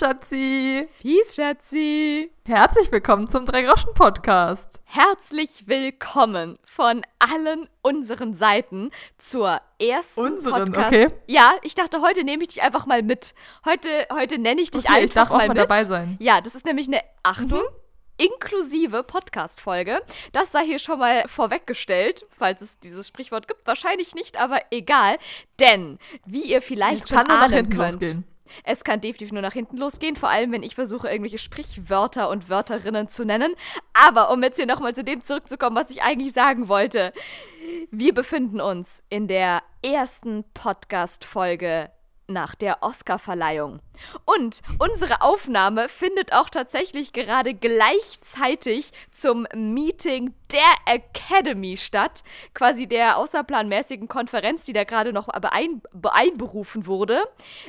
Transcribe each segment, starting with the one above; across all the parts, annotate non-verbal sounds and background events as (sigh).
Schatzi. Peace, Schatzi. Herzlich willkommen zum Drei-Groschen-Podcast. Herzlich willkommen von allen unseren Seiten zur ersten Unseren, Podcast. okay. Ja, ich dachte, heute nehme ich dich einfach mal mit. Heute, heute nenne ich dich Okay, einfach ich darf auch mal mal dabei sein. Ja, das ist nämlich eine Achtung. Mhm. Inklusive Podcast-Folge. Das sei hier schon mal vorweggestellt, falls es dieses Sprichwort gibt. Wahrscheinlich nicht, aber egal. Denn, wie ihr vielleicht Es schon ahnen könnt, losgehen. Es kann definitiv nur nach hinten losgehen, vor allem wenn ich versuche, irgendwelche Sprichwörter und Wörterinnen zu nennen. Aber um jetzt hier nochmal zu dem zurückzukommen, was ich eigentlich sagen wollte. Wir befinden uns in der ersten Podcast-Folge nach der Oscar-Verleihung. Und unsere Aufnahme findet auch tatsächlich gerade gleichzeitig zum Meeting der Academy statt. Quasi der außerplanmäßigen Konferenz, die da gerade noch beein beeinberufen wurde.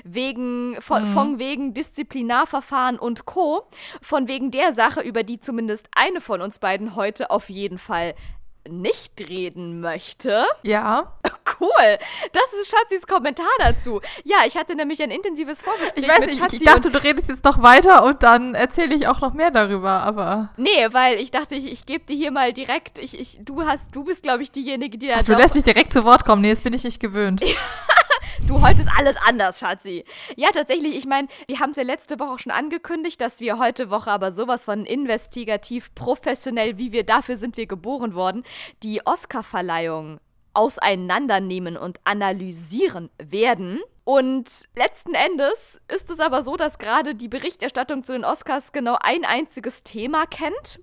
Wegen, von, von wegen Disziplinarverfahren und Co. Von wegen der Sache, über die zumindest eine von uns beiden heute auf jeden Fall nicht reden möchte. Ja. Cool. Das ist Schatzis Kommentar dazu. Ja, ich hatte nämlich ein intensives Vorgespräch Ich weiß nicht, Schatzi ich dachte, du redest jetzt noch weiter und dann erzähle ich auch noch mehr darüber, aber. Nee, weil ich dachte, ich, ich gebe dir hier mal direkt, ich, ich, du hast, du bist, glaube ich, diejenige, die da Ach, du lässt mich direkt zu Wort kommen. Nee, das bin ich nicht gewöhnt. (laughs) Du, heute ist alles anders, Schatzi. Ja, tatsächlich, ich meine, wir haben es ja letzte Woche auch schon angekündigt, dass wir heute Woche aber sowas von investigativ professionell, wie wir dafür sind wir geboren worden, die Oscar-Verleihung auseinandernehmen und analysieren werden. Und letzten Endes ist es aber so, dass gerade die Berichterstattung zu den Oscars genau ein einziges Thema kennt.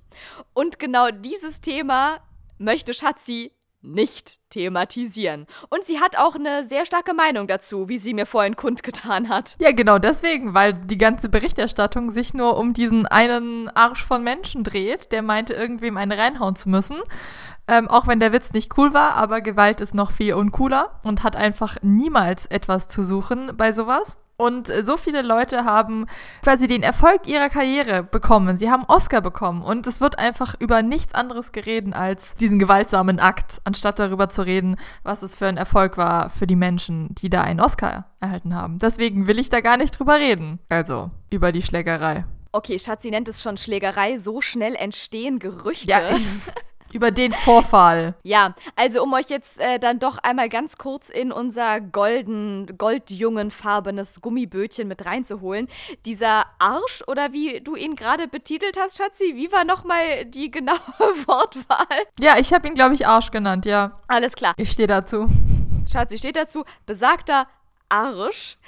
Und genau dieses Thema möchte Schatzi nicht thematisieren. Und sie hat auch eine sehr starke Meinung dazu, wie sie mir vorhin kundgetan hat. Ja, genau deswegen, weil die ganze Berichterstattung sich nur um diesen einen Arsch von Menschen dreht, der meinte, irgendwem eine reinhauen zu müssen. Ähm, auch wenn der Witz nicht cool war, aber Gewalt ist noch viel uncooler und hat einfach niemals etwas zu suchen bei sowas. Und äh, so viele Leute haben quasi den Erfolg ihrer Karriere bekommen. Sie haben Oscar bekommen. Und es wird einfach über nichts anderes geredet als diesen gewaltsamen Akt, anstatt darüber zu reden, was es für ein Erfolg war für die Menschen, die da einen Oscar erhalten haben. Deswegen will ich da gar nicht drüber reden. Also, über die Schlägerei. Okay, Schatzi nennt es schon Schlägerei. So schnell entstehen Gerüchte. Ja, ich, (laughs) über den Vorfall. Ja, also um euch jetzt äh, dann doch einmal ganz kurz in unser golden, goldjungenfarbenes Gummibötchen mit reinzuholen. Dieser Arsch, oder wie du ihn gerade betitelt hast, Schatzi, wie war nochmal die genaue (laughs) Wortwahl? Ja, ich habe ihn, glaube ich, Arsch genannt, ja. Alles klar. Ich stehe dazu. Schatzi steht dazu, besagter Arsch.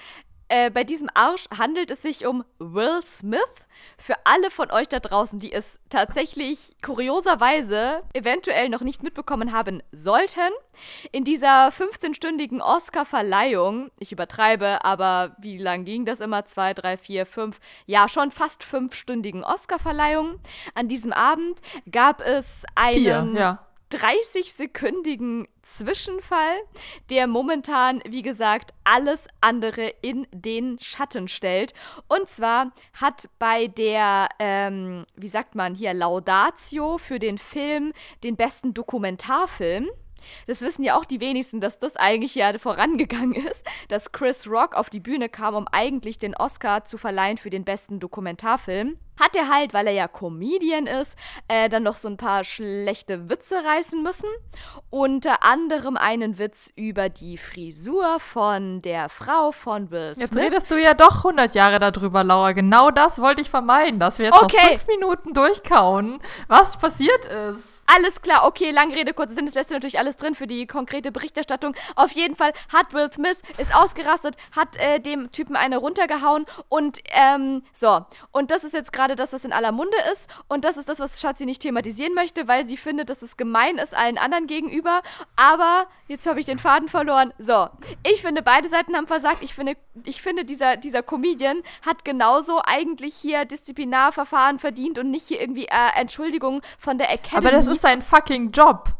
Äh, bei diesem Arsch handelt es sich um Will Smith. Für alle von euch da draußen, die es tatsächlich kurioserweise eventuell noch nicht mitbekommen haben sollten, in dieser 15-stündigen Oscar-Verleihung, ich übertreibe, aber wie lang ging das immer? Zwei, drei, vier, fünf, ja, schon fast fünfstündigen Oscar-Verleihung. An diesem Abend gab es Vier, einen ja. 30-sekündigen Zwischenfall, der momentan, wie gesagt, alles andere in den Schatten stellt. Und zwar hat bei der, ähm, wie sagt man hier, Laudatio für den Film, den besten Dokumentarfilm, das wissen ja auch die wenigsten, dass das eigentlich ja vorangegangen (laughs) ist, dass Chris Rock auf die Bühne kam, um eigentlich den Oscar zu verleihen für den besten Dokumentarfilm. Hat er halt, weil er ja Comedian ist, äh, dann noch so ein paar schlechte Witze reißen müssen. Unter anderem einen Witz über die Frisur von der Frau von Will Smith. Jetzt redest du ja doch 100 Jahre darüber, Laura. Genau das wollte ich vermeiden, dass wir jetzt Okay. noch fünf Minuten durchkauen, was passiert ist. Alles klar, okay, lange Rede, kurzer Sinn, das lässt du natürlich alles drin für die konkrete Berichterstattung. Auf jeden Fall hat Will Smith, ist ausgerastet, hat äh, dem Typen eine runtergehauen und, ähm, so. Und das ist jetzt gerade das, was in aller Munde ist und das ist das, was Schatzi nicht thematisieren möchte, weil sie findet, dass es gemein ist allen anderen gegenüber. Aber, jetzt habe ich den Faden verloren. So, ich finde, beide Seiten haben versagt. Ich finde, ich finde dieser, dieser Comedian hat genauso eigentlich hier Disziplinarverfahren verdient und nicht hier irgendwie äh, Entschuldigung von der Academy. Aber das ist sein fucking Job.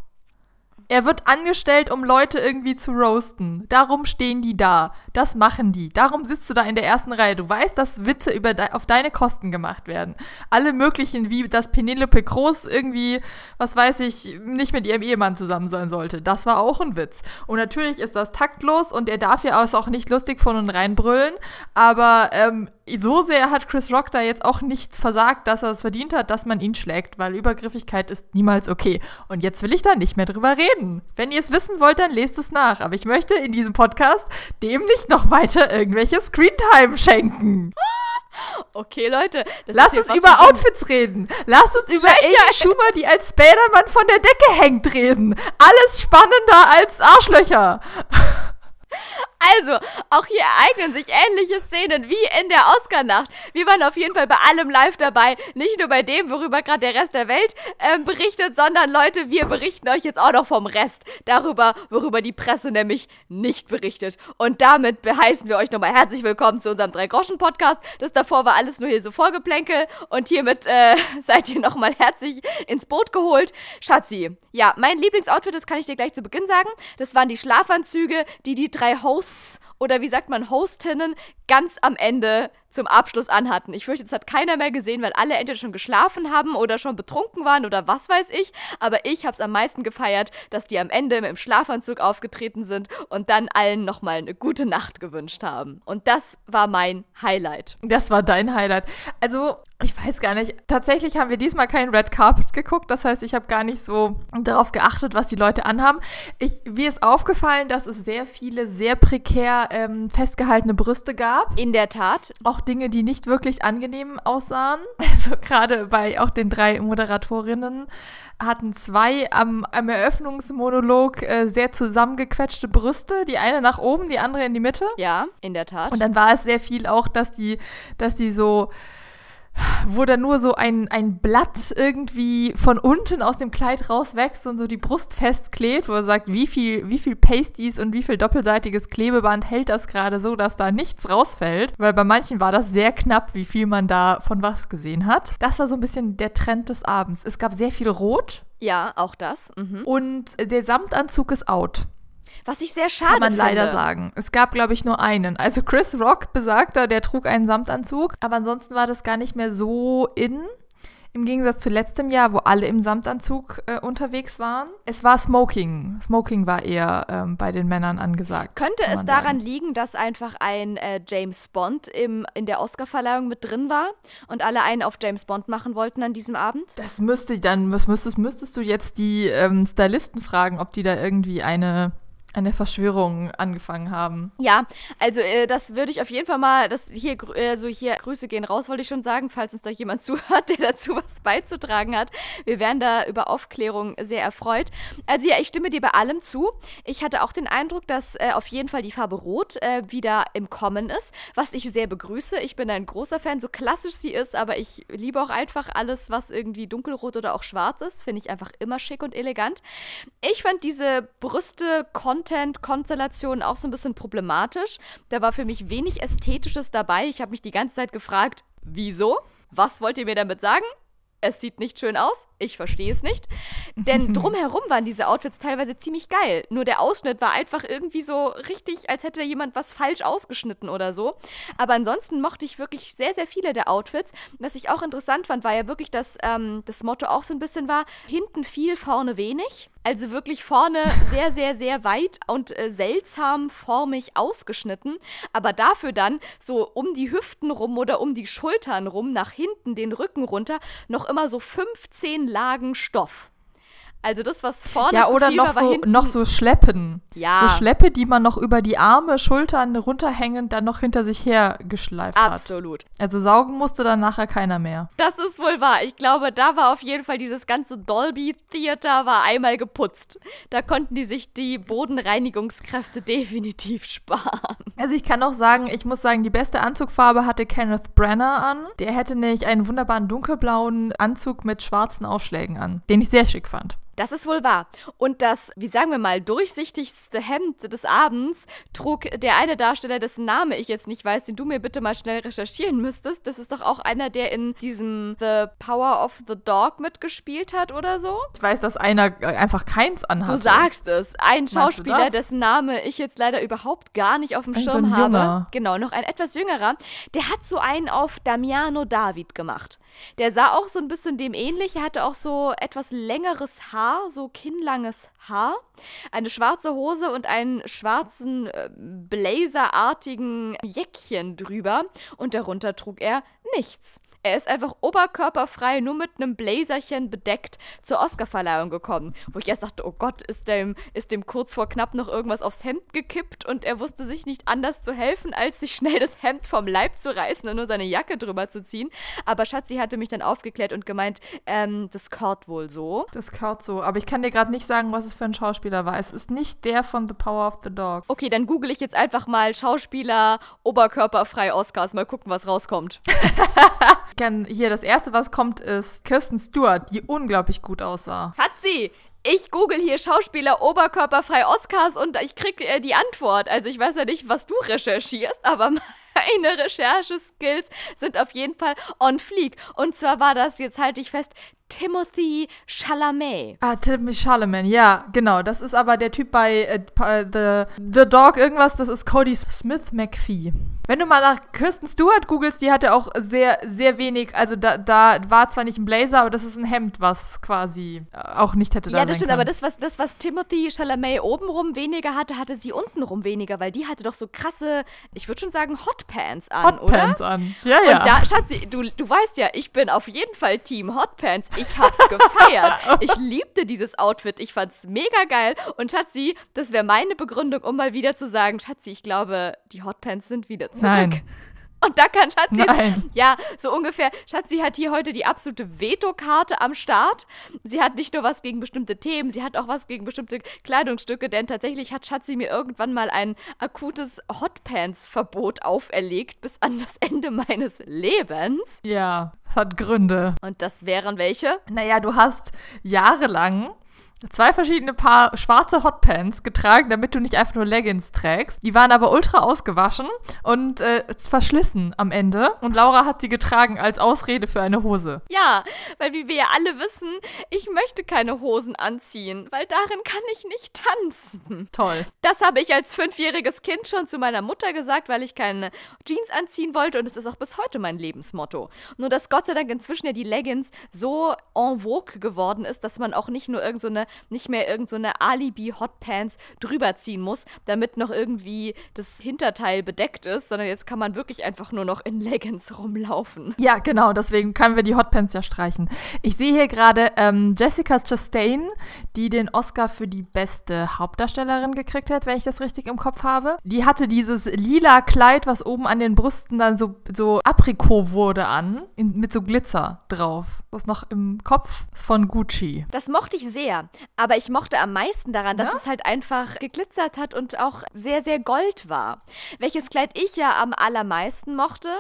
Er wird angestellt, um Leute irgendwie zu roasten. Darum stehen die da. Das machen die. Darum sitzt du da in der ersten Reihe. Du weißt, dass Witze über de auf deine Kosten gemacht werden. Alle möglichen, wie dass Penelope Groß irgendwie, was weiß ich, nicht mit ihrem Ehemann zusammen sein sollte. Das war auch ein Witz. Und natürlich ist das taktlos und er darf ja auch nicht lustig von und reinbrüllen. Aber ähm, so sehr hat Chris Rock da jetzt auch nicht versagt, dass er es verdient hat, dass man ihn schlägt, weil Übergriffigkeit ist niemals okay. Und jetzt will ich da nicht mehr drüber reden. Wenn ihr es wissen wollt, dann lest es nach. Aber ich möchte in diesem Podcast dem nicht noch weiter irgendwelche Screentime schenken. Okay, Leute. Lass uns über Outfits reden. Lass uns über Amy Schumer, die als Spider-Man von der Decke hängt, reden. Alles spannender als Arschlöcher. Also, auch hier ereignen sich ähnliche Szenen wie in der Oscar-Nacht. Wir waren auf jeden Fall bei allem live dabei. Nicht nur bei dem, worüber gerade der Rest der Welt äh, berichtet, sondern Leute, wir berichten euch jetzt auch noch vom Rest. Darüber, worüber die Presse nämlich nicht berichtet. Und damit heißen wir euch nochmal herzlich willkommen zu unserem Drei-Groschen-Podcast. Das davor war alles nur hier so Vorgeplänkel. Und hiermit äh, (laughs) seid ihr nochmal herzlich ins Boot geholt. Schatzi, ja, mein Lieblingsoutfit, das kann ich dir gleich zu Beginn sagen. Das waren die Schlafanzüge, die die drei Hosts Hosts oder wie sagt man Hostinnen ganz am Ende zum Abschluss anhatten. Ich fürchte, das hat keiner mehr gesehen, weil alle entweder schon geschlafen haben oder schon betrunken waren oder was weiß ich. Aber ich habe es am meisten gefeiert, dass die am Ende im Schlafanzug aufgetreten sind und dann allen nochmal eine gute Nacht gewünscht haben. Und das war mein Highlight. Das war dein Highlight. Also, ich weiß gar nicht. Tatsächlich haben wir diesmal kein Red Carpet geguckt. Das heißt, ich habe gar nicht so darauf geachtet, was die Leute anhaben. Ich, mir ist aufgefallen, dass es sehr viele sehr prekär ähm, festgehaltene Brüste gab. In der Tat. Auch Dinge, die nicht wirklich angenehm aussahen. (laughs) Also gerade bei auch den drei Moderatorinnen hatten zwei am, am Eröffnungsmonolog äh, sehr zusammengequetschte Brüste. Die eine nach oben, die andere in die Mitte. Ja, in der Tat. Und dann war es sehr viel auch, dass die, dass die so wo dann nur so ein, ein Blatt irgendwie von unten aus dem Kleid rauswächst und so die Brust festklebt, wo er sagt, wie viel, wie viel Pasties und wie viel doppelseitiges Klebeband hält das gerade so, dass da nichts rausfällt. Weil bei manchen war das sehr knapp, wie viel man da von was gesehen hat. Das war so ein bisschen der Trend des Abends. Es gab sehr viel Rot. Ja, auch das. Mhm. Und der Samtanzug ist out. Was ich sehr schade finde. Kann man leider sagen. Es gab, glaube ich, nur einen. Also Chris Rock besagter, der trug einen Samtanzug. Aber ansonsten war das gar nicht mehr so in. Im Gegensatz zu letztem Jahr, wo alle im Samtanzug äh, unterwegs waren. Es war Smoking. Smoking war eher ähm, bei den Männern angesagt. Könnte es daran sagen. liegen, dass einfach ein äh, James Bond im, in der Oscarverleihung mit drin war und alle einen auf James Bond machen wollten an diesem Abend? Das müsste dann, was müsstest, müsstest du jetzt die ähm, Stylisten fragen, ob die da irgendwie eine eine Verschwörung angefangen haben. Ja, also äh, das würde ich auf jeden Fall mal, das hier, also hier Grüße gehen raus, wollte ich schon sagen, falls uns da jemand (laughs) zuhört, der dazu was beizutragen hat. Wir wären da über Aufklärung sehr erfreut. Also ja, ich stimme dir bei allem zu. Ich hatte auch den Eindruck, dass äh, auf jeden Fall die Farbe Rot äh, wieder im Kommen ist, was ich sehr begrüße. Ich bin ein großer Fan, so klassisch sie ist, aber ich liebe auch einfach alles, was irgendwie dunkelrot oder auch schwarz ist. Finde ich einfach immer schick und elegant. Ich fand diese Brüste kon Content-Konstellation auch so ein bisschen problematisch. Da war für mich wenig Ästhetisches dabei. Ich habe mich die ganze Zeit gefragt, wieso? Was wollt ihr mir damit sagen? es sieht nicht schön aus. Ich verstehe es nicht. Denn (laughs) drumherum waren diese Outfits teilweise ziemlich geil. Nur der Ausschnitt war einfach irgendwie so richtig, als hätte jemand was falsch ausgeschnitten oder so. Aber ansonsten mochte ich wirklich sehr, sehr viele der Outfits. Was ich auch interessant fand, war ja wirklich, dass ähm, das Motto auch so ein bisschen war, hinten viel, vorne wenig. Also wirklich vorne sehr, sehr, sehr weit und äh, seltsam formig ausgeschnitten, aber dafür dann so um die Hüften rum oder um die Schultern rum, nach hinten den Rücken runter, noch immer so 15 Lagen Stoff. Also das, was vorne ja, oder noch, war, so, noch so Schleppen. Ja. So Schleppe, die man noch über die Arme, Schultern runterhängend dann noch hinter sich her geschleift hat. Absolut. Also saugen musste dann nachher keiner mehr. Das ist wohl wahr. Ich glaube, da war auf jeden Fall dieses ganze Dolby Theater war einmal geputzt. Da konnten die sich die Bodenreinigungskräfte (laughs) definitiv sparen. Also ich kann auch sagen, ich muss sagen, die beste Anzugfarbe hatte Kenneth Brenner an. Der hätte nämlich einen wunderbaren dunkelblauen Anzug mit schwarzen Aufschlägen an, den ich sehr schick fand. Das ist wohl wahr. Und das, wie sagen wir mal, durchsichtigste Hemd des Abends trug der eine Darsteller, dessen Name ich jetzt nicht weiß, den du mir bitte mal schnell recherchieren müsstest. Das ist doch auch einer, der in diesem The Power of the Dog mitgespielt hat oder so. Ich weiß, dass einer äh, einfach keins anhat. Du sagst es. Ein Schauspieler, dessen Name ich jetzt leider überhaupt gar nicht auf dem Ein so Schirm ein habe. Junger. Genau, noch ein etwas jüngerer. Der hat so einen auf Damiano David gemacht. Der sah auch so ein bisschen dem ähnlich. Er hatte auch so etwas längeres Haar, so kinnlanges Haar, eine schwarze Hose und einen schwarzen äh, blazerartigen Jäckchen drüber. Und darunter trug er nichts. Er ist einfach oberkörperfrei, nur mit einem Blazerchen bedeckt zur Oscarverleihung gekommen. Wo ich erst dachte, oh Gott, ist dem, ist dem kurz vor knapp noch irgendwas aufs Hemd gekippt und er wusste sich nicht anders zu helfen, als sich schnell das Hemd vom Leib zu reißen und nur seine Jacke drüber zu ziehen. Aber Schatzi hatte mich dann aufgeklärt und gemeint, ähm, das gehört wohl so. Das kaut so. Aber ich kann dir gerade nicht sagen, was es für ein Schauspieler war. Es ist nicht der von The Power of the Dog. Okay, dann google ich jetzt einfach mal Schauspieler oberkörperfrei Oscars. Mal gucken, was rauskommt. (laughs) Kann hier das erste, was kommt, ist Kirsten Stewart, die unglaublich gut aussah. Schatzi, ich google hier Schauspieler oberkörperfrei Oscars und ich krieg äh, die Antwort. Also ich weiß ja nicht, was du recherchierst, aber (laughs) meine Rechercheskills sind auf jeden Fall on fleek. Und zwar war das, jetzt halte ich fest, Timothy Chalamet. Ah, Timothy Charlemagne, ja, genau. Das ist aber der Typ bei äh, pa- The, The Dog irgendwas, das ist Cody Smith McPhee. Wenn du mal nach Kirsten Stewart googelst, die hatte auch sehr, sehr wenig, also da, da war zwar nicht ein Blazer, aber das ist ein Hemd, was quasi äh, auch nicht hätte da Ja, das stimmt, können. aber das was, das, was Timothy Chalamet obenrum weniger hatte, hatte sie untenrum weniger, weil die hatte doch so krasse, ich würde schon sagen, Hotpants an, oder? Hotpants an. Ja, ja. Und da, Schatzi, du, du weißt ja, ich bin auf jeden Fall Team Hotpants. Ich hab's (laughs) gefeiert. Ich liebte dieses Outfit. Ich fand's mega geil. Und Schatzi, das wäre meine Begründung, um mal wieder zu sagen, Schatzi, ich glaube, die Hotpants sind wieder zurück. Nein. Und da kann Schatzi jetzt, ja, so ungefähr, Schatzi hat hier heute die absolute Vetokarte am Start. Sie hat nicht nur was gegen bestimmte Themen, sie hat auch was gegen bestimmte Kleidungsstücke, denn tatsächlich hat Schatzi mir irgendwann mal ein akutes Hotpants-Verbot auferlegt bis an das Ende meines Lebens. ja, das hat Gründe. Und das wären welche? Naja, du hast jahrelang zwei verschiedene Paar schwarze Hotpants getragen, damit du nicht einfach nur Leggings trägst. Die waren aber ultra ausgewaschen und äh, verschlissen am Ende. Und Laura hat sie getragen als Ausrede für eine Hose. Ja, weil wie wir ja alle wissen, ich möchte keine Hosen anziehen, weil darin kann ich nicht tanzen. Toll. Das habe ich als fünfjähriges Kind schon zu meiner Mutter gesagt, weil ich keine Jeans anziehen wollte und es ist auch bis heute mein Lebensmotto. Nur dass Gott sei Dank inzwischen ja die Leggings so en vogue geworden ist, dass man auch nicht nur irgend so eine, nicht mehr irgend so eine Alibi-Hotpants drüber ziehen muss, damit noch irgendwie das Hinterteil bedeckt ist, sondern jetzt kann man wirklich einfach nur noch in Leggings rumlaufen. Ja, genau, deswegen können wir die Hotpants ja streichen. Ich sehe hier gerade ähm, Jessica Chastain, die den Oscar für die beste Hauptdarstellerin gekriegt hat, wenn ich das richtig im Kopf habe. Die hatte dieses lila Kleid, was oben an den Brüsten dann so, so Aprikot wurde an, in, mit so Glitzer drauf. Das ist noch im Kopf, ist von Gucci. Das mochte ich sehr, aber ich mochte am meisten daran, dass Ja? es halt einfach geglitzert hat und auch sehr, sehr gold war. Welches Kleid ich ja am allermeisten mochte,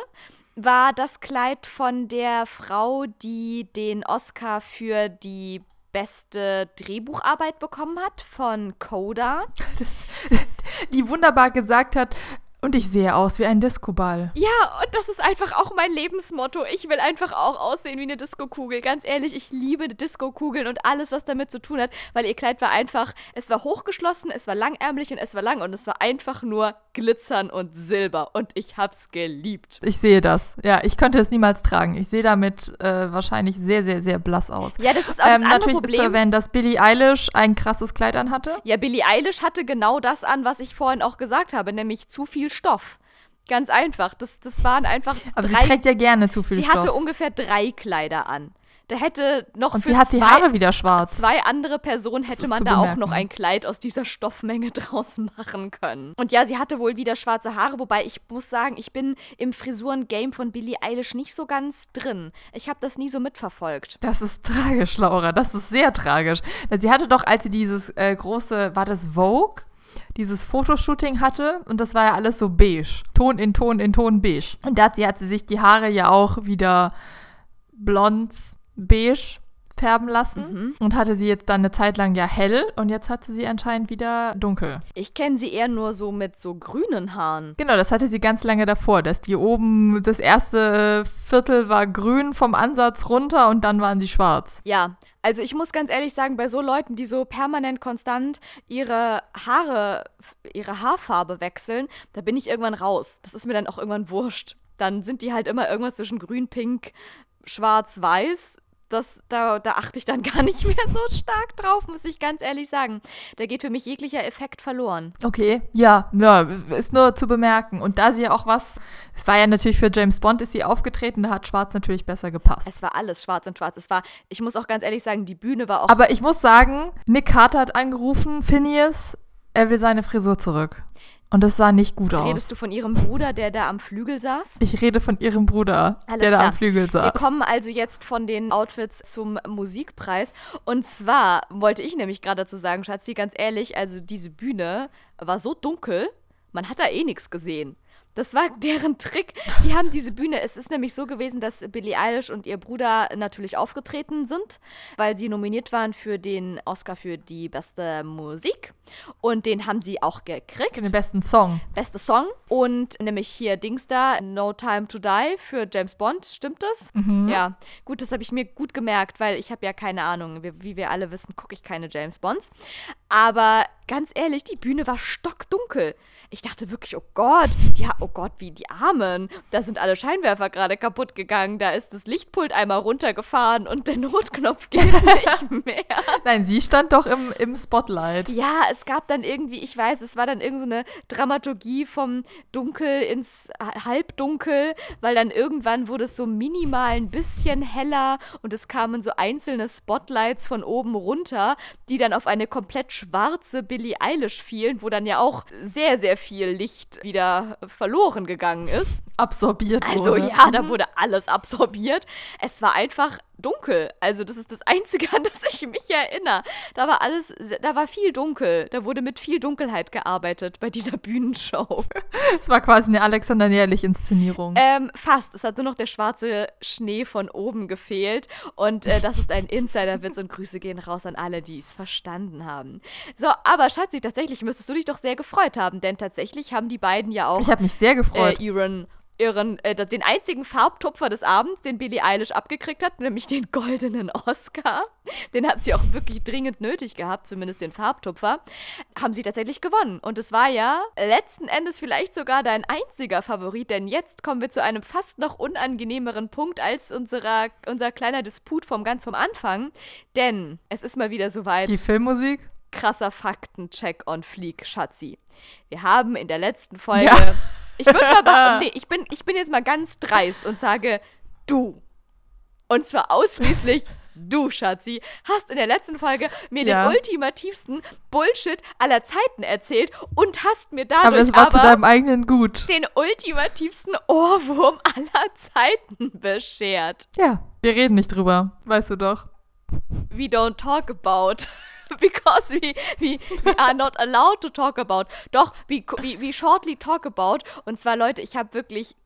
war das Kleid von der Frau, die den Oscar für die beste Drehbucharbeit bekommen hat, von Coda. (laughs) Die wunderbar gesagt hat, und ich sehe aus wie ein Discoball. Ja, und das ist einfach auch mein Lebensmotto. Ich will einfach auch aussehen wie eine Diskokugel. Ganz ehrlich, ich liebe Diskokugeln und alles, was damit zu tun hat, weil ihr Kleid war einfach, es war hochgeschlossen, es war langärmlich und es war lang und es war einfach nur glitzern und Silber und ich hab's geliebt. Ich sehe das. Ja, ich könnte es niemals tragen. Ich sehe damit äh, wahrscheinlich sehr, sehr, sehr blass aus. Ja, das ist auch das Ähm, andere natürlich ist zu Problem. erwähnen, dass Billie Eilish ein krasses Kleid anhatte. Ja, Billie Eilish hatte genau das an, was ich vorhin auch gesagt habe, nämlich zu viel Stoff. Ganz einfach. Das, das waren einfach Aber drei. sie trägt ja gerne zu viel sie Stoff. hatte ungefähr drei Kleider an. Da hätte noch und für sie hat die zwei, Haare wieder schwarz. zwei andere Personen hätte man da auch bemerken. noch ein Kleid aus dieser Stoffmenge (laughs) draus machen können. Und ja, sie hatte wohl wieder schwarze Haare, wobei ich muss sagen, ich bin im Frisuren-Game von Billie Eilish nicht so ganz drin. Ich habe das nie so mitverfolgt. Das ist tragisch, Laura. Das ist sehr tragisch. Sie hatte doch, als sie dieses äh, große, war das Vogue? Dieses Fotoshooting hatte und das war ja alles so beige. Ton in Ton in Ton beige. Und dazu hat sie sich die Haare ja auch wieder blond, beige färben lassen und hatte sie jetzt dann eine Zeit lang ja hell und jetzt hat sie sie anscheinend wieder dunkel. Ich kenne sie eher nur so mit so grünen Haaren. Genau, das hatte sie ganz lange davor, dass die oben, das erste Viertel war grün vom Ansatz runter und dann waren sie schwarz. Ja, also ich muss ganz ehrlich sagen, bei so Leuten, die so permanent konstant ihre Haare, ihre Haarfarbe wechseln, da bin ich irgendwann raus. Das ist mir dann auch irgendwann wurscht. Dann sind die halt immer irgendwas zwischen grün, pink, schwarz, weiß. Das, da, da achte ich dann (laughs) gar nicht mehr so stark drauf, muss ich ganz ehrlich sagen. Da geht für mich jeglicher Effekt verloren. Okay, ja, ja, ist nur zu bemerken. Und da sie ja auch was, es war ja natürlich für James Bond ist sie aufgetreten, da hat Schwarz natürlich besser gepasst. Es war alles schwarz und schwarz. Es war, ich muss auch ganz ehrlich sagen, die Bühne war auch. Aber ich muss sagen, Nick Carter hat angerufen, Phineas, er will seine Frisur zurück. Und das sah nicht gut aus. Redest du von ihrem Bruder, der da am Flügel saß? Ich rede von ihrem Bruder, Alles der da klar. am Flügel saß. Wir kommen also jetzt von den Outfits zum Musikpreis. Und zwar wollte ich nämlich gerade dazu sagen, Schatzi, ganz ehrlich, also diese Bühne war so dunkel, man hat da eh nichts gesehen. Das war deren Trick. Die haben diese Bühne. Es ist nämlich so gewesen, dass Billie Eilish und ihr Bruder natürlich aufgetreten sind, weil sie nominiert waren für den Oscar für die beste Musik. Und den haben sie auch gekriegt. den besten Song. Beste Song. Und nämlich hier Dings da, No Time to Die für James Bond. Stimmt das? Ja. Gut, das habe ich mir gut gemerkt, weil ich habe ja keine Ahnung. Wie, wie wir alle wissen, gucke ich keine James Bonds. Aber ganz ehrlich, die Bühne war stockdunkel. Ich dachte wirklich, oh Gott, die, ha- oh Gott, wie die Armen. Da sind alle Scheinwerfer gerade kaputt gegangen. Da ist das Lichtpult einmal runtergefahren und der (laughs) Notknopf geht nicht (laughs) mehr. Nein, sie stand doch im, im Spotlight. Ja, es gab dann irgendwie, ich weiß, es war dann irgend so eine Dramaturgie vom Dunkel ins Halbdunkel, weil dann irgendwann wurde es so minimal ein bisschen heller und es kamen so einzelne Spotlights von oben runter, die dann auf eine komplett schwarze Billie Eilish fielen, wo dann ja auch sehr, sehr viel Licht wieder verloren gegangen ist. Absorbiert Also wurde. ja, da wurde alles absorbiert. Es war einfach dunkel. Also das ist das Einzige, an das ich mich erinnere. Da war alles, da war viel dunkel. Da wurde mit viel Dunkelheit gearbeitet bei dieser Bühnenshow. (laughs) Es war quasi eine Alexander Nährlich-Inszenierung. Ähm, fast. Es hat nur noch der schwarze Schnee von oben gefehlt. Und äh, das ist ein Insider-Witz und Grüße gehen raus an alle, die es verstanden haben. So, aber Schatzi, tatsächlich müsstest du dich doch sehr gefreut haben, denn tatsächlich haben die beiden ja auch ich habe mich sehr gefreut. äh, ihren, ihren äh, den einzigen Farbtupfer des Abends, den Billie Eilish abgekriegt hat, nämlich den (laughs) goldenen Oscar. Den hat sie auch wirklich dringend nötig gehabt, zumindest den Farbtupfer. Haben sie tatsächlich gewonnen. Und es war ja letzten Endes vielleicht sogar dein einziger Favorit, denn jetzt kommen wir zu einem fast noch unangenehmeren Punkt als unserer, unser kleiner Disput vom ganz vom Anfang. Denn es ist mal wieder soweit Die Filmmusik? krasser Faktencheck on Fleek, Schatzi. Wir haben in der letzten Folge. Ja. Ich würde mal. behaupten- (laughs) Nee, ich bin, ich bin jetzt mal ganz dreist und sage, du. Und zwar ausschließlich du, Schatzi, hast in der letzten Folge mir Ja. den ultimativsten Bullshit aller Zeiten erzählt und hast mir dadurch Aber es war zu deinem eigenen Gut. den ultimativsten Ohrwurm aller Zeiten beschert. Ja, wir reden nicht drüber. Weißt du doch. we don't talk about. (laughs) Because we, we, we are not allowed to talk about. Doch, we, we, we shortly talk about. Und zwar, Leute, ich habe wirklich,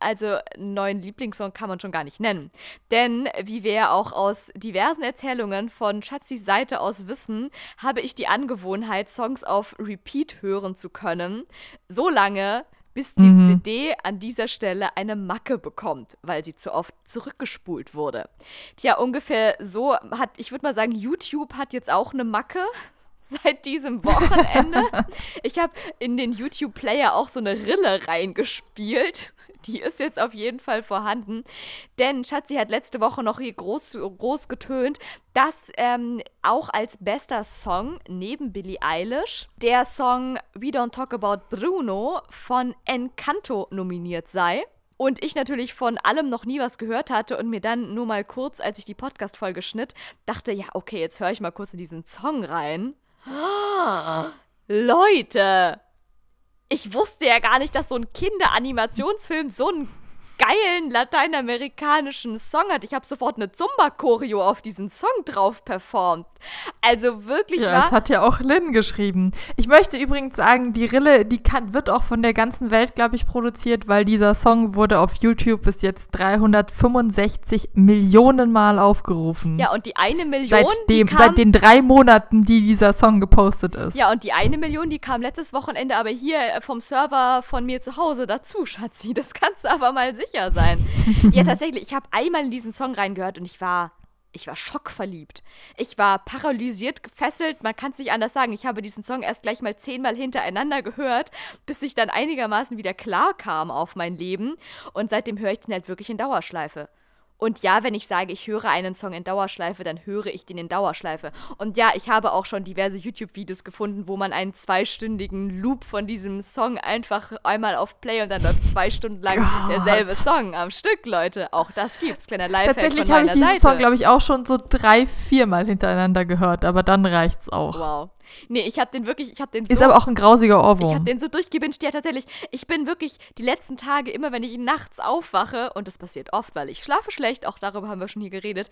also einen neuen Lieblingssong kann man schon gar nicht nennen. Denn, wie wir ja auch aus diversen Erzählungen von Schatzis Seite aus wissen, habe ich die Angewohnheit, Songs auf Repeat hören zu können. So lange, bis die CD an dieser Stelle eine Macke bekommt, weil sie zu oft zurückgespult wurde. Tja, ungefähr so hat, ich würde mal sagen, YouTube hat jetzt auch eine Macke. Seit diesem Wochenende. ich habe in den YouTube-Player auch so eine Rille reingespielt. Die ist jetzt auf jeden Fall vorhanden. Denn Schatzi hat letzte Woche noch hier groß, groß getönt, dass ähm, auch als bester Song neben Billie Eilish der Song We Don't Talk About Bruno von Encanto nominiert sei. Und ich natürlich von allem noch nie was gehört hatte und mir dann nur mal kurz, als ich die Podcast-Folge schnitt, dachte, ja, okay, jetzt höre ich mal kurz in diesen Song rein. Ah, Leute, ich wusste ja gar nicht, dass so ein Kinderanimationsfilm so ein geilen lateinamerikanischen Song hat. Ich habe sofort eine Zumba-Choreo auf diesen Song drauf performt. Also wirklich Ja, das hat ja auch Lynn geschrieben. Ich möchte übrigens sagen, die Rille, die kann, wird auch von der ganzen Welt, glaube ich, produziert, weil dieser Song wurde auf YouTube bis jetzt 365 Millionen Mal aufgerufen. Ja, und die eine Million, Seitdem, die kam, seit den drei Monaten, die dieser Song gepostet ist. Ja, und die eine Million, die kam letztes Wochenende aber hier vom Server von mir zu Hause dazu, Schatzi. Das kannst du aber mal sicher sein. ja, (laughs) tatsächlich, ich habe einmal in diesen Song reingehört und ich war. Ich war schockverliebt. Ich war paralysiert, gefesselt. Man kann es nicht anders sagen. Ich habe diesen Song erst gleich mal zehnmal hintereinander gehört, bis ich dann einigermaßen wieder klar kam auf mein Leben. Und seitdem höre ich den halt wirklich in Dauerschleife. Und ja, wenn ich sage, ich höre einen Song in Dauerschleife, dann höre ich den in Dauerschleife. Und ja, ich habe auch schon diverse YouTube-Videos gefunden, wo man einen zweistündigen Loop von diesem Song einfach einmal auf Play und dann läuft zwei Stunden lang Gott. derselbe Song am Stück, Leute. Auch das gibt's. Kleiner Lifehack Tatsächlich habe ich diesen Seite. Song, glaube ich, auch schon so drei, viermal hintereinander gehört, aber dann reicht's auch. wow. Nee, ich habe den wirklich, ich habe den Ist so aber auch ein grausiger Ich habe Ohrwurm. den so durchgebinscht. Ja, tatsächlich. Ich bin wirklich die letzten Tage, immer wenn ich nachts aufwache, und das passiert oft, weil ich schlafe schlecht, auch darüber haben wir schon hier geredet,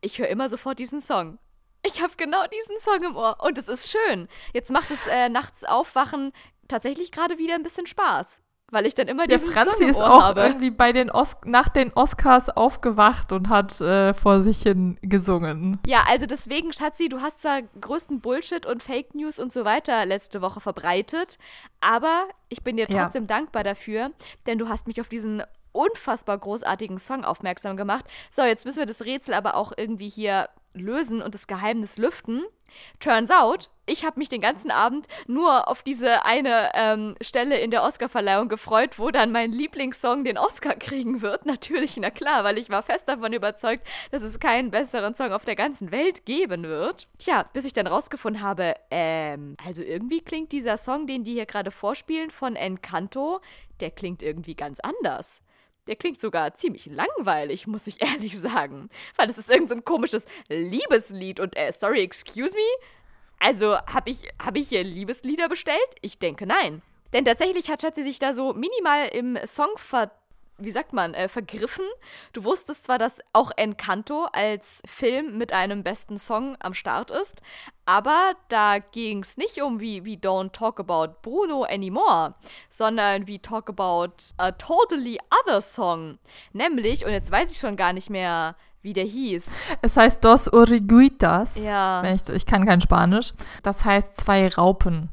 ich höre immer sofort diesen Song. Ich habe genau diesen Song im Ohr. Und es ist schön. Jetzt macht es äh, nachts aufwachen tatsächlich gerade wieder ein bisschen Spaß. Weil ich dann immer Der diesen Franzi Song im ist auch habe. irgendwie bei den Os nach den Oscars aufgewacht und hat äh, vor sich hin gesungen. Ja, also deswegen, Schatzi, du hast zwar größten Bullshit und Fake News und so weiter letzte Woche verbreitet, aber ich bin dir Ja. trotzdem dankbar dafür, denn du hast mich auf diesen unfassbar großartigen Song aufmerksam gemacht. So, jetzt müssen wir das Rätsel aber auch irgendwie hier lösen und das Geheimnis lüften. Turns out, ich habe mich den ganzen Abend nur auf diese eine ähm, Stelle in der Oscarverleihung gefreut, wo dann mein Lieblingssong den Oscar kriegen wird. (laughs) Natürlich, na klar, weil ich war fest davon überzeugt, dass es keinen besseren Song auf der ganzen Welt geben wird. Tja, bis ich dann rausgefunden habe, ähm, also irgendwie klingt dieser Song, den die hier gerade vorspielen von Encanto, der klingt irgendwie ganz anders. Der klingt sogar ziemlich langweilig, muss ich (laughs) ehrlich sagen. Weil es ist irgend so ein komisches Liebeslied und, äh, sorry, excuse me? Also, habe ich, hab ich hier Liebeslieder bestellt? Ich denke nein. Denn tatsächlich hat Schatzi sich da so minimal im Song ver wie sagt man, äh, vergriffen. Du wusstest zwar, dass auch Encanto als Film mit einem besten Song am Start ist, aber da ging es nicht um wie, wie Don't Talk About Bruno Anymore, sondern wie Talk About a Totally Other Song. Nämlich, und jetzt weiß ich schon gar nicht mehr, wie der hieß. Es heißt Dos Origuitas. Ja. Ich, ich kann kein Spanisch. Das heißt zwei Raupen.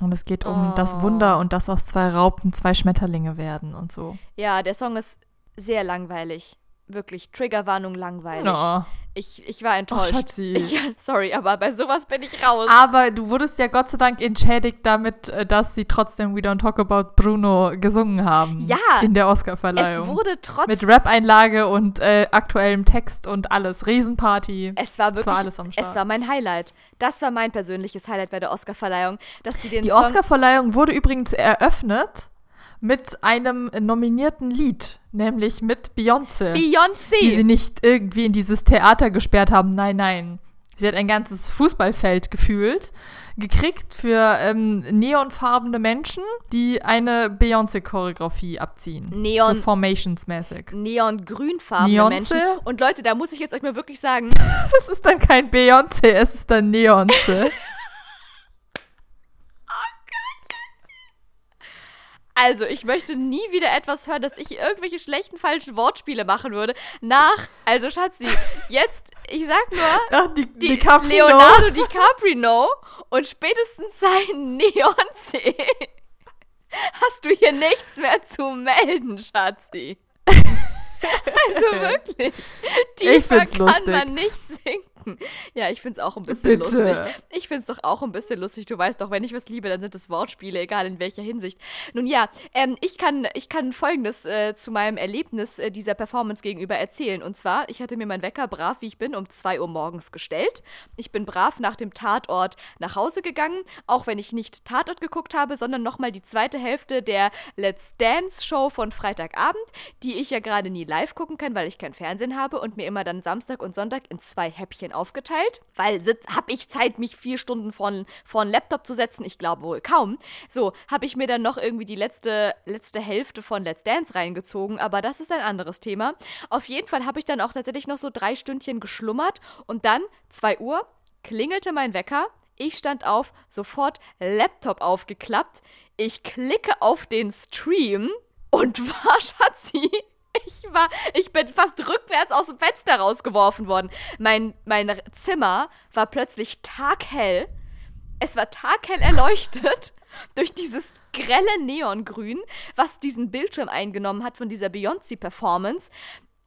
Und es geht um Oh. das Wunder und dass aus zwei Raupen zwei Schmetterlinge werden und so. Ja, der Song ist sehr langweilig. Wirklich, Triggerwarnung langweilig. Ja. Ich, ich war enttäuscht. Schatzi. Ich, (laughs) sorry, aber bei sowas bin ich raus. Aber du wurdest ja Gott sei Dank entschädigt damit, äh, dass sie trotzdem We Don't Talk About Bruno gesungen haben. Ja. In der es Oscarverleihung. wurde trotzdem Mit Rap-Einlage und äh, aktuellem Text und alles. Riesenparty. Es war wirklich, war alles am Start. es war mein Highlight. Das war mein persönliches Highlight bei der Oscarverleihung, dass die den Die Oscarverleihung wurde übrigens eröffnet mit einem nominierten Lied, nämlich mit Beyoncé. Die sie Beyoncé. nicht irgendwie in dieses Theater gesperrt haben. Nein, nein. Sie hat ein ganzes Fußballfeld gefühlt, gekriegt für ähm, neonfarbene Menschen, die eine Beyoncé-Choreografie abziehen. Neon- So Formations-mäßig. Neongrünfarbene Beyoncé? Menschen. Und Leute, da muss ich jetzt euch mal wirklich sagen, (laughs) Es ist dann kein Beyoncé, es ist dann Neonce. (laughs) also ich möchte nie wieder etwas hören, dass ich irgendwelche schlechten, falschen Wortspiele machen würde. Nach, also Schatzi, jetzt, ich sag nur, Ach, die, die DiCaprio. Leonardo DiCaprio und spätestens sein (laughs) Neon-C hast du hier nichts mehr zu melden, Schatzi. (laughs) Also wirklich, Ich tiefer find's kann lustig. man nicht sinken. (laughs) Ja, ich find's auch ein bisschen Bitte. lustig. Ich find's doch auch ein bisschen lustig. Du weißt doch, wenn ich was liebe, dann sind es Wortspiele, egal in welcher Hinsicht. Nun ja, ähm, ich, kann, ich kann Folgendes äh, zu meinem Erlebnis äh, dieser Performance gegenüber erzählen. Und zwar, ich hatte mir meinen Wecker brav, wie ich bin, um 2 Uhr morgens gestellt. Ich bin brav nach dem Tatort nach Hause gegangen, auch wenn ich nicht Tatort geguckt habe, sondern nochmal die zweite Hälfte der Let's Dance Show von Freitagabend, die ich ja gerade nie live gucken kann, weil ich kein Fernsehen habe und mir immer dann Samstag und Sonntag in zwei Häppchen aufgeteilt, weil habe ich Zeit, mich vier Stunden vor einen Laptop zu setzen? Ich glaube wohl kaum. So, habe ich mir dann noch irgendwie die letzte, letzte Hälfte von Let's Dance reingezogen, aber das ist ein anderes Thema. Auf jeden Fall habe ich dann auch tatsächlich noch so drei Stündchen geschlummert und dann, 2 Uhr, klingelte mein Wecker. Ich stand auf, sofort Laptop aufgeklappt. Ich klicke auf den Stream und (laughs) war, Schatzi, ich war, ich bin fast rückwärts aus dem Fenster rausgeworfen worden. Mein, mein Zimmer war plötzlich taghell. Es war taghell erleuchtet (laughs) durch dieses grelle Neongrün, was diesen Bildschirm eingenommen hat von dieser Beyoncé-Performance.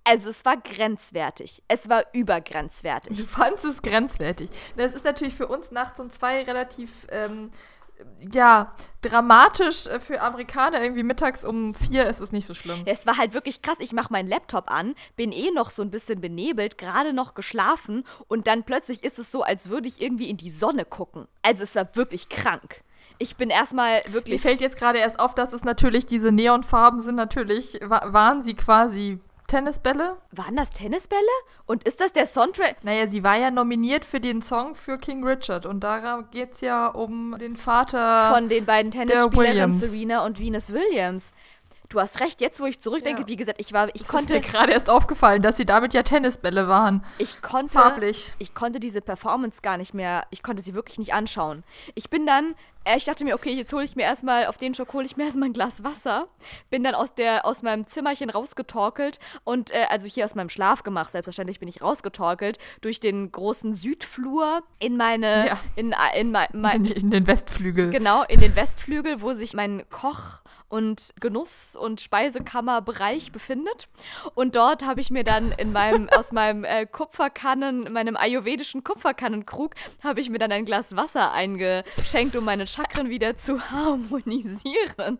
Also es war grenzwertig. Es war übergrenzwertig. Du fandest es grenzwertig. Das ist natürlich für uns nachts um zwei relativ ähm, ja, dramatisch äh, für Amerikaner. Irgendwie mittags um vier ist es nicht so schlimm. Es war halt wirklich krass. Ich mache meinen Laptop an, bin eh noch so ein bisschen benebelt, gerade noch geschlafen und dann plötzlich ist es so, als würde ich irgendwie in die Sonne gucken. Also es war wirklich krank. Ich bin erstmal wirklich. Mir fällt jetzt gerade erst auf, dass es natürlich diese Neonfarben sind. Natürlich waren sie quasi Tennisbälle. Waren das Tennisbälle? Und ist das der Soundtrack? Naja, sie war ja nominiert für den Song für King Richard. Und da geht es ja um den Vater von den beiden Tennisspielerinnen Serena und Venus Williams. Du hast recht, jetzt wo ich zurückdenke, ja. wie gesagt, ich war, ich das konnte. Ist mir gerade erst aufgefallen, dass sie damit ja Tennisbälle waren. Ich konnte. Farblich. Ich konnte diese Performance gar nicht mehr, ich konnte sie wirklich nicht anschauen. Ich bin dann ich dachte mir, okay, jetzt hole ich mir erstmal, auf den Schock hole ich mir erstmal ein Glas Wasser. Bin dann aus, der, aus meinem Zimmerchen rausgetorkelt und, äh, also hier aus meinem Schlaf gemacht, selbstverständlich bin ich rausgetorkelt, durch den großen Südflur in meine, ja. in, äh, in, mein, mein, in, in den Westflügel. Genau, in den Westflügel, wo sich mein Koch- und Genuss- und Speisekammerbereich befindet. Und dort habe ich mir dann in meinem, (laughs) aus meinem äh, Kupferkannen, meinem ayurvedischen Kupferkannenkrug, habe ich mir dann ein Glas Wasser eingeschenkt, um meine Chakren wieder zu (laughs) harmonisieren.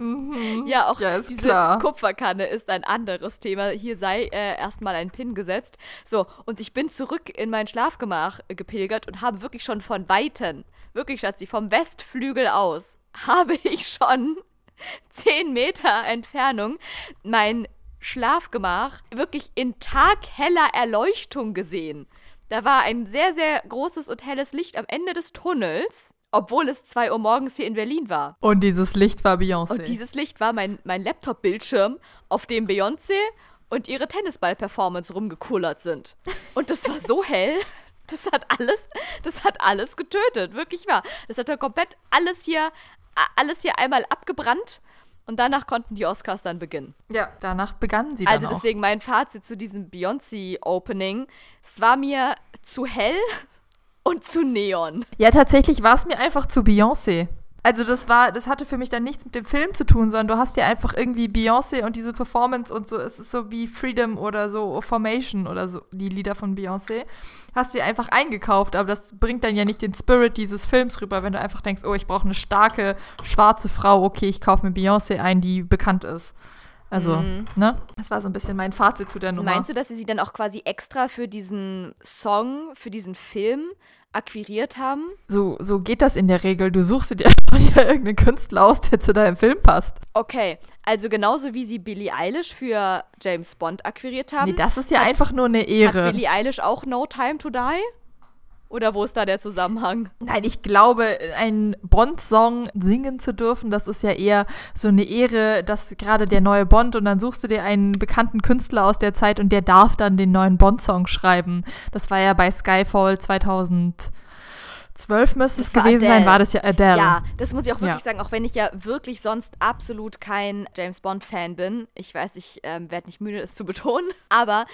Mhm. Ja, auch ja, diese klar. Kupferkanne ist ein anderes Thema. Hier sei äh, erstmal ein Pin gesetzt. So, und ich bin zurück in mein Schlafgemach gepilgert und habe wirklich schon von Weitem, wirklich, Schatzi, vom Westflügel aus, (laughs) habe ich schon (laughs) zehn Meter Entfernung mein Schlafgemach wirklich in tagheller Erleuchtung gesehen. Da war ein sehr, sehr großes und helles Licht am Ende des Tunnels obwohl es 2 Uhr morgens hier in Berlin war. Und dieses Licht war Beyoncé. Und dieses Licht war mein, mein Laptop-Bildschirm, auf dem Beyoncé und ihre Tennisball-Performance rumgekullert sind. Und das war so hell, das hat alles, das hat alles getötet, wirklich wahr. Das hat ja komplett alles hier, alles hier einmal abgebrannt. Und danach konnten die Oscars dann beginnen. Ja, danach begannen sie dann Also deswegen mein Fazit zu diesem Beyoncé-Opening. Es war mir zu hell, (laughs) und zu Neon. Ja, tatsächlich war es mir einfach zu Beyoncé. Also das war, das hatte für mich dann nichts mit dem Film zu tun, sondern du hast ja einfach irgendwie Beyoncé und diese Performance und so, es ist so wie Freedom oder so Formation oder so, die Lieder von Beyoncé. Hast du dir einfach eingekauft, aber das bringt dann ja nicht den Spirit dieses Films rüber, wenn du einfach denkst, oh, ich brauche eine starke schwarze Frau, okay, ich kaufe mir Beyoncé ein, die bekannt ist. Also, mhm. ne? Das war so ein bisschen mein Fazit zu der Nummer. Meinst du, dass sie sie dann auch quasi extra für diesen Song, für diesen Film akquiriert haben? So, so geht das in der Regel. Du suchst dir (laughs) ja irgendeinen Künstler aus, der zu deinem Film passt. Okay, also genauso wie sie Billie Eilish für James Bond akquiriert haben. Nee, das ist ja hat, einfach nur eine Ehre. Hat Billie Eilish auch No Time to Die? Oder wo ist da der Zusammenhang? Nein, ich glaube, einen Bond-Song singen zu dürfen, das ist ja eher so eine Ehre, dass gerade der neue Bond und dann suchst du dir einen bekannten Künstler aus der Zeit und der darf dann den neuen Bond-Song schreiben. Das war ja bei Skyfall 2000. 12 müsste es gewesen Adele. sein, war das ja Adele. Ja, das muss ich auch wirklich ja. sagen, auch wenn ich ja wirklich sonst absolut kein James Bond-Fan bin. Ich weiß, ich ähm, werde nicht müde, es zu betonen, (laughs) aber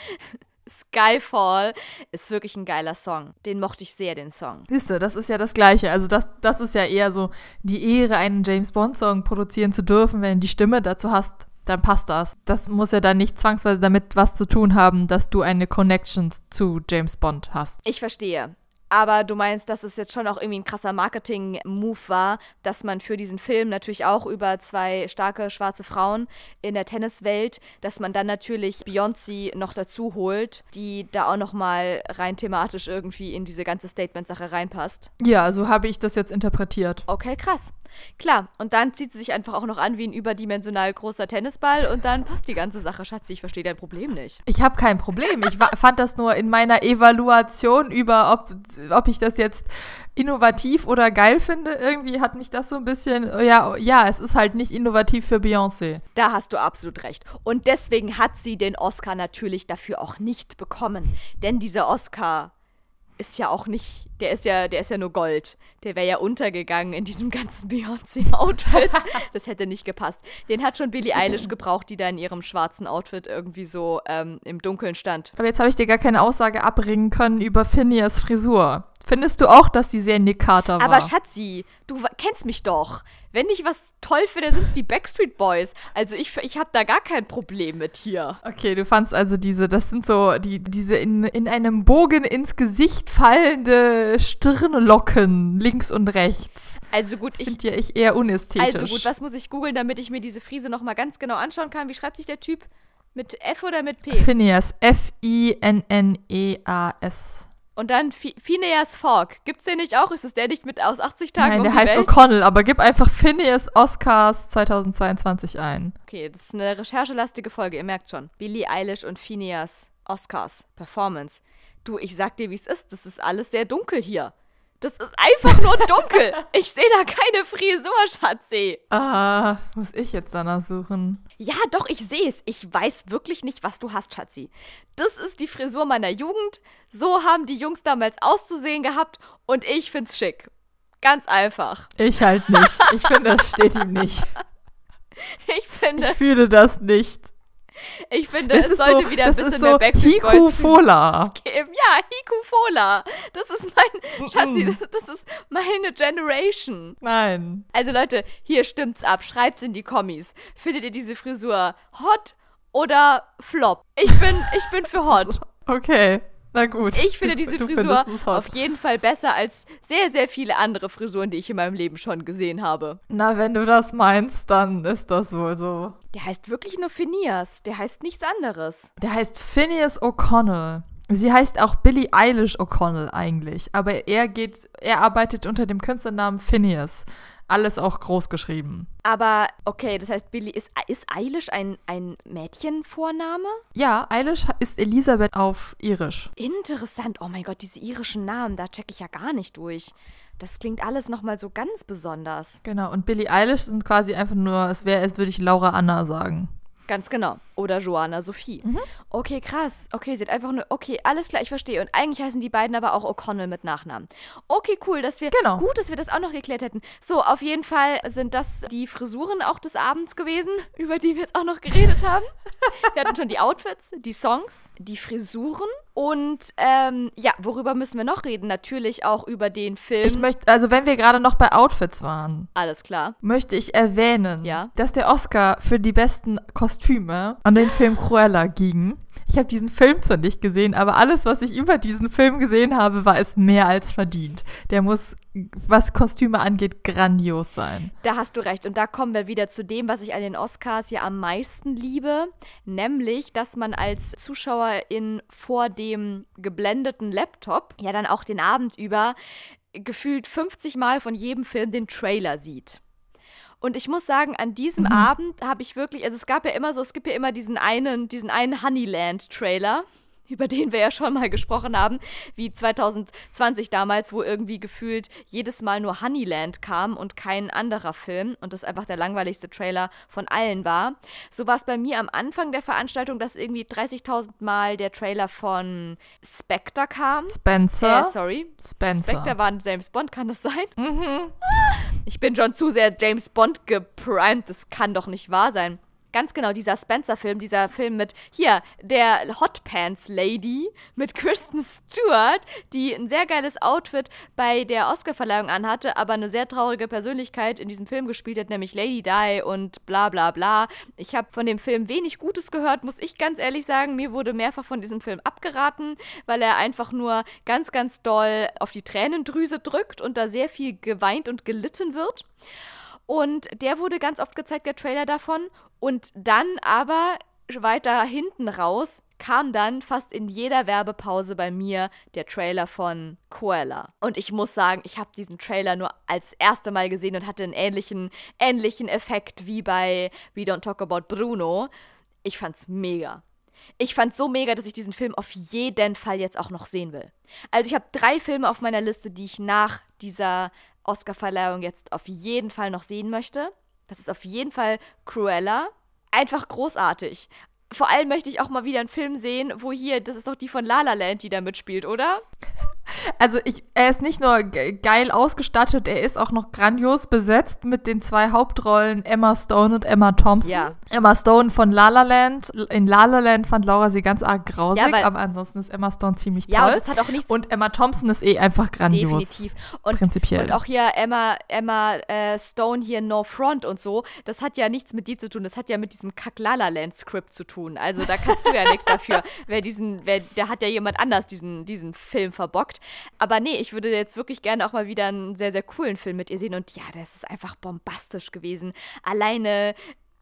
Skyfall ist wirklich ein geiler Song. Den mochte ich sehr, den Song. Siehst du, das ist ja das Gleiche. Also das, das ist ja eher so die Ehre, einen James Bond-Song produzieren zu dürfen, wenn du die Stimme dazu hast, dann passt das. Das muss ja dann nicht zwangsweise damit was zu tun haben, dass du eine Connection zu James Bond hast. Ich verstehe. Aber du meinst, dass es jetzt schon auch irgendwie ein krasser Marketing-Move war, dass man für diesen Film natürlich auch über zwei starke schwarze Frauen in der Tenniswelt, dass man dann natürlich Beyoncé noch dazu holt, die da auch noch mal rein thematisch irgendwie in diese ganze Statement-Sache reinpasst. Ja, so habe ich das jetzt interpretiert. Okay, krass. Klar, und dann zieht sie sich einfach auch noch an wie ein überdimensional großer Tennisball und dann passt die ganze Sache, Schatzi. Ich verstehe dein Problem nicht. Ich habe kein Problem. Ich fand das nur in meiner Evaluation über, ob, ob ich das jetzt innovativ oder geil finde. Irgendwie hat mich das so ein bisschen, ja, ja, es ist halt nicht innovativ für Beyoncé. Da hast du absolut recht. Und deswegen hat sie den Oscar natürlich dafür auch nicht bekommen. Denn dieser Oscar ist ja auch nicht, der ist ja, der ist ja nur Gold. Der wäre ja untergegangen in diesem ganzen (laughs) Beyoncé-Outfit. das hätte nicht gepasst. Den hat schon Billie Eilish gebraucht, die da in ihrem schwarzen Outfit irgendwie so ähm, im Dunkeln stand. Aber jetzt habe ich dir gar keine Aussage abbringen können über Phineas Frisur. Findest du auch, dass die sehr Nick Carter war? Aber Schatzi, du kennst mich doch. Wenn ich was toll finde, sind es die Backstreet Boys. Also ich, ich habe da gar kein Problem mit hier. Okay, du fandst also diese, das sind so die, diese in, in einem Bogen ins Gesicht fallende Stirnlocken links und rechts. Also gut, das ich finde ja ich eher unästhetisch. Also gut, was muss ich googeln, damit ich mir diese Frise nochmal ganz genau anschauen kann? Wie schreibt sich der Typ? Mit F oder mit P? Phineas. F-I-N-N-E-A-S. Und dann Phineas Fogg. Gibt's den nicht auch? Ist es der nicht mit aus 80 Tagen Nein, um der heißt Welt? O'Connell, aber gib einfach Phineas Oscars 2022 ein. Okay, das ist eine recherchelastige Folge, ihr merkt schon. Billie Eilish und Phineas Oscars Performance. Du, ich sag dir, wie es ist. Das ist alles sehr dunkel hier. Das ist einfach nur dunkel. Ich sehe da keine Frisur, Schatzi. Ah, muss ich jetzt danach suchen? Ja, doch, ich sehe es. Ich weiß wirklich nicht, was du hast, Schatzi. Das ist die Frisur meiner Jugend. So haben die Jungs damals auszusehen gehabt und ich find's schick. Ganz einfach. Ich halt nicht. Ich finde, das steht ihm nicht. (laughs) Ich finde, Ich fühle das nicht. Ich finde, Das es ist sollte so, wieder ein bisschen ist mehr so Backstreet Boys Hiku Fola. geben. Ja, Hiku Fola. Das ist mein, Schatzi, das, das ist meine Generation. Nein. Also Leute, hier stimmt's ab. Schreibt's in die Kommis. Findet ihr diese Frisur hot oder flop? Ich bin, ich bin für (laughs) hot. Okay, na gut. Ich finde diese du Frisur auf jeden Fall besser als sehr, sehr viele andere Frisuren, die ich in meinem Leben schon gesehen habe. Na, wenn du das meinst, dann ist das wohl so. Der heißt wirklich nur Phineas. Der heißt nichts anderes. Der heißt Phineas O'Connell. Sie heißt auch Billie Eilish O'Connell eigentlich, aber er geht, er arbeitet unter dem Künstlernamen Phineas. Alles auch groß geschrieben. Aber okay, das heißt, Billy ist, ist Eilish ein, ein Mädchenvorname? Ja, Eilish ist Elisabeth auf Irisch. Interessant. Oh mein Gott, diese irischen Namen, da check ich ja gar nicht durch. Das klingt alles nochmal so ganz besonders. Genau, und Billie Eilish sind quasi einfach nur, es wäre, als würde ich Laura Anna sagen. Ganz genau. Oder Joanna Sophie. Okay, krass. Okay, sie hat einfach nur. Okay, alles klar, ich verstehe. Und eigentlich heißen die beiden aber auch O'Connell mit Nachnamen. Okay, cool, dass wir. Genau. Gut, dass wir das auch noch geklärt hätten. So, auf jeden Fall sind das die Frisuren auch des Abends gewesen, (laughs) über die wir jetzt auch noch geredet haben. wir hatten schon die Outfits, die Songs, die Frisuren. Und ähm, ja, worüber müssen wir noch reden? Natürlich auch über den Film. Ich möchte, also wenn wir gerade noch bei Outfits waren, alles klar. möchte ich erwähnen, Ja. dass der Oscar für die besten Kostüme an den Film Cruella ging. Ich habe diesen Film zwar nicht gesehen, aber alles, was ich über diesen Film gesehen habe, war es mehr als verdient. Der muss, was Kostüme angeht, grandios sein. Da hast du recht. Und da kommen wir wieder zu dem, was ich an den Oscars ja am meisten liebe, nämlich, dass man als Zuschauerin vor dem geblendeten Laptop ja dann auch den Abend über gefühlt 50 Mal von jedem Film den Trailer sieht. Und ich muss sagen, an diesem Abend habe ich wirklich, also es gab ja immer so, es gibt ja immer diesen einen, diesen einen Honeyland-Trailer, über den wir ja schon mal gesprochen haben, wie 2020 damals, wo irgendwie gefühlt jedes Mal nur Honeyland kam und kein anderer Film und das einfach der langweiligste Trailer von allen war. So war es bei mir am Anfang der Veranstaltung, dass irgendwie 30.000 Mal der Trailer von Spectre kam. Spencer. Äh, sorry. Spencer. Spectre war ein James Bond, kann das sein? Ich bin schon zu sehr James Bond geprimed, das kann doch nicht wahr sein. Ganz genau, dieser Spencer-Film, dieser Film mit hier, der Hot Pants Lady mit Kristen Stewart, die ein sehr geiles Outfit bei der Oscarverleihung anhatte, aber eine sehr traurige Persönlichkeit in diesem Film gespielt hat, nämlich Lady Di und bla bla bla. Ich habe von dem Film wenig Gutes gehört, muss ich ganz ehrlich sagen. Mir wurde mehrfach von diesem Film abgeraten, weil er einfach nur ganz, ganz doll auf die Tränendrüse drückt und da sehr viel geweint und gelitten wird. Und der wurde ganz oft gezeigt, der Trailer davon. Und dann aber weiter hinten raus kam dann fast in jeder Werbepause bei mir der Trailer von Koala. Und ich muss sagen, ich habe diesen Trailer nur als erste Mal gesehen und hatte einen ähnlichen, ähnlichen Effekt wie bei We Don't Talk About Bruno. Ich fand's mega. Ich fand's so mega, dass ich diesen Film auf jeden Fall jetzt auch noch sehen will. Also ich habe drei Filme auf meiner Liste, die ich nach dieser Oscarverleihung jetzt auf jeden Fall noch sehen möchte. Das ist auf jeden Fall Cruella. Einfach großartig. Vor allem möchte ich auch mal wieder einen Film sehen, wo hier, das ist doch die von La La Land, die da mitspielt, oder? Also ich, er ist nicht nur geil ausgestattet, er ist auch noch grandios besetzt mit den zwei Hauptrollen Emma Stone und Emma Thompson. Ja. Emma Stone von La La Land. In La La Land fand Laura sie ganz arg grausig, ja, aber ansonsten ist Emma Stone ziemlich toll. Ja, und das hat auch nichts. Und Emma Thompson ist eh einfach grandios. Definitiv. Und, prinzipiell. Und auch hier Emma, Emma äh, Stone hier No Front und so, das hat ja nichts mit dir zu tun, das hat ja mit diesem Kack La La Land Skript zu tun. Also da kannst du ja nichts dafür. (laughs) Wer diesen, wer, der hat ja jemand anders diesen, diesen Film verbockt. Aber nee, ich würde jetzt wirklich gerne auch mal wieder einen sehr, sehr coolen Film mit ihr sehen. Und ja, das ist einfach bombastisch gewesen. Alleine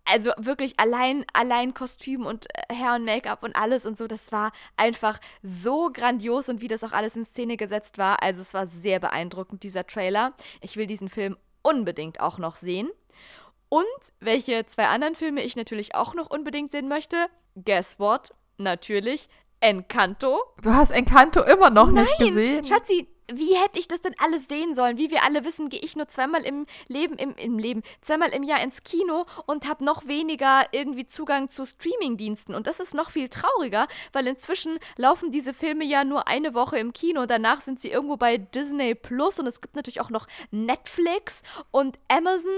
also wirklich allein, allein Kostüm und äh, Hair und Make-up und alles und so, das war einfach so grandios und wie das auch alles in Szene gesetzt war. Also es war sehr beeindruckend, dieser Trailer. Ich will diesen Film unbedingt auch noch sehen. Und welche zwei anderen Filme ich natürlich auch noch unbedingt sehen möchte, guess what? Natürlich Encanto. Du hast Encanto immer noch Nein, nicht gesehen. Schatzi, wie hätte ich das denn alles sehen sollen? Wie wir alle wissen, gehe ich nur zweimal im Leben, im, im Leben, zweimal im Jahr ins Kino und habe noch weniger irgendwie Zugang zu Streamingdiensten. Und das ist noch viel trauriger, weil inzwischen laufen diese Filme ja nur eine Woche im Kino. Danach sind sie irgendwo bei Disney Plus und es gibt natürlich auch noch Netflix und Amazon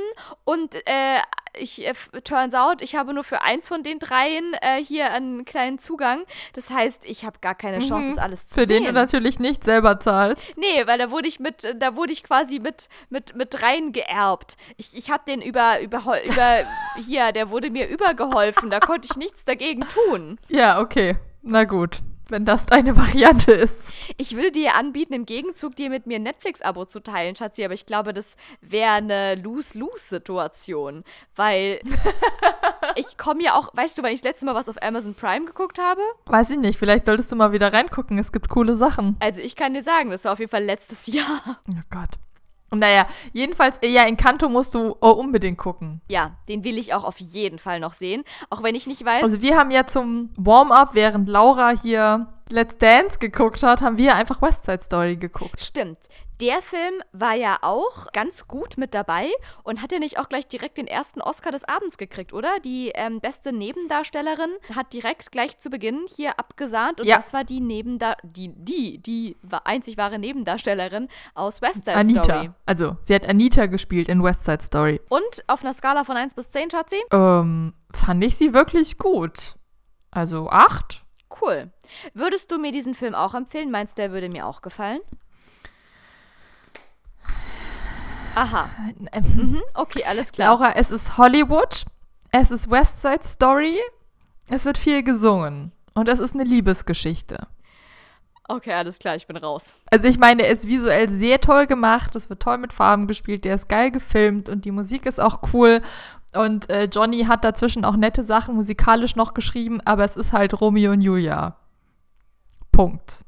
und äh, ich äh, turns out, ich habe nur für eins von den dreien äh, hier einen kleinen Zugang. Das heißt, ich habe gar keine Chance, mhm. das alles zu für sehen. Für den du natürlich nicht selber zahlst. Nee, weil da wurde ich mit, da wurde ich quasi mit, mit, mit rein geerbt. Ich, ich habe den über, über, (laughs) über hier, der wurde mir übergeholfen. Da konnte ich nichts dagegen tun. Ja, okay. Na gut wenn das deine Variante ist. Ich würde dir anbieten, im Gegenzug dir mit mir ein Netflix-Abo zu teilen, Schatzi, aber ich glaube, das wäre eine Lose-Lose-Situation, weil (laughs) ich komme ja auch, weißt du, wann ich das letzte Mal was auf Amazon Prime geguckt habe? Weiß ich nicht, vielleicht solltest du mal wieder reingucken, es gibt coole Sachen. Also ich kann dir sagen, das war auf jeden Fall letztes Jahr. Oh Gott. Naja, jedenfalls, ja, in Kanto musst du oh, unbedingt gucken. Ja, den will ich auch auf jeden Fall noch sehen. Auch wenn ich nicht weiß. Also, wir haben ja zum Warm-up, während Laura hier Let's Dance geguckt hat, haben wir einfach West Side Story geguckt. Stimmt. Der Film war ja auch ganz gut mit dabei und hat ja nicht auch gleich direkt den ersten Oscar des Abends gekriegt, oder? Die ähm, beste Nebendarstellerin hat direkt gleich zu Beginn hier abgesahnt und ja. das war die Nebenda die die die einzig wahre Nebendarstellerin aus West Side Anita. Story. Also, sie hat Anita gespielt in West Side Story. Und auf einer Skala von 1 bis 10, Schatzi? Ähm, fand ich sie wirklich gut. Also 8. Cool. Würdest du mir diesen Film auch empfehlen? Meinst du, der würde mir auch gefallen? Aha. (laughs) Mhm. Okay, alles klar. Laura, es ist Hollywood, es ist West Side Story, es wird viel gesungen und es ist eine Liebesgeschichte. Okay, alles klar, ich bin raus. Also ich meine, er ist visuell sehr toll gemacht, es wird toll mit Farben gespielt, der ist geil gefilmt und die Musik ist auch cool. Und äh, Johnny hat dazwischen auch nette Sachen musikalisch noch geschrieben, aber es ist halt Romeo und Julia. Punkt.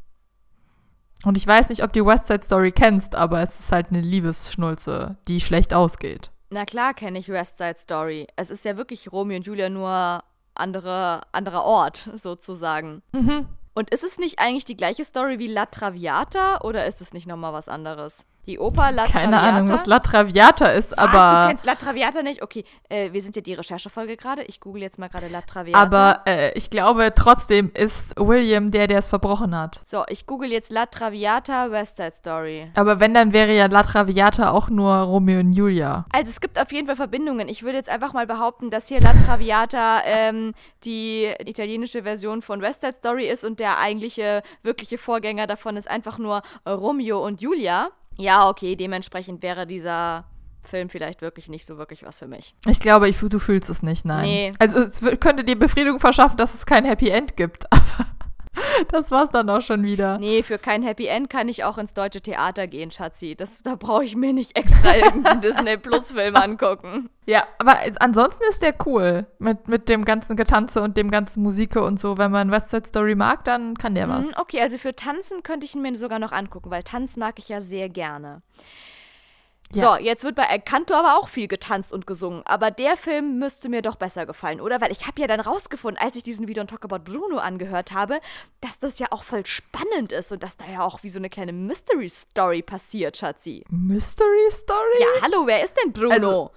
Und ich weiß nicht, ob du West Side Story kennst, aber es ist halt eine Liebesschnulze, die schlecht ausgeht. Na klar kenne ich West Side Story. Es ist ja wirklich Romeo und Julia nur andere, anderer Ort, sozusagen. Mhm. Und ist es nicht eigentlich die gleiche Story wie La Traviata oder ist es nicht nochmal was anderes? Die Oper La Keine Traviata. Ahnung, was La Traviata ist, Was, aber. du kennst La Traviata nicht? Okay, äh, wir sind ja die Recherchefolge gerade. Ich google jetzt mal gerade La Traviata. Aber äh, ich glaube, trotzdem ist William der, der es verbrochen hat. So, ich google jetzt La Traviata West Side Story. Aber wenn, dann wäre ja La Traviata auch nur Romeo und Julia. Also es gibt auf jeden Fall Verbindungen. Ich würde jetzt einfach mal behaupten, dass hier La Traviata ähm, die italienische Version von West Side Story ist und der eigentliche, wirkliche Vorgänger davon ist einfach nur Romeo und Julia. Ja, okay, dementsprechend wäre dieser Film vielleicht wirklich nicht so wirklich was für mich. Ich glaube, ich, du fühlst es nicht, nein. Nee. Also es könnte dir Befriedigung verschaffen, dass es kein Happy End gibt, (laughs) aber (laughs) das war's dann auch schon wieder. Nee, für kein Happy End kann ich auch ins deutsche Theater gehen, Schatzi. Das, da brauche ich mir nicht extra irgendeinen (laughs) Disney Plus Film angucken. Ja, aber ansonsten ist der cool. Mit, mit dem ganzen Getanze und dem ganzen Musike und so. Wenn man West Side Story mag, dann kann der was. Hm, Okay, also für Tanzen könnte ich ihn mir sogar noch angucken, weil Tanz mag ich ja sehr gerne. Ja. So, jetzt wird bei Encanto aber auch viel getanzt und gesungen. Aber der Film müsste mir doch besser gefallen, oder? Weil ich habe ja dann rausgefunden, als ich diesen We Don't Talk About Bruno angehört habe, dass das ja auch voll spannend ist und dass da ja auch wie so eine kleine Mystery Story passiert, Schatzi. Mystery Story? Ja, hallo, wer ist denn Bruno? Also-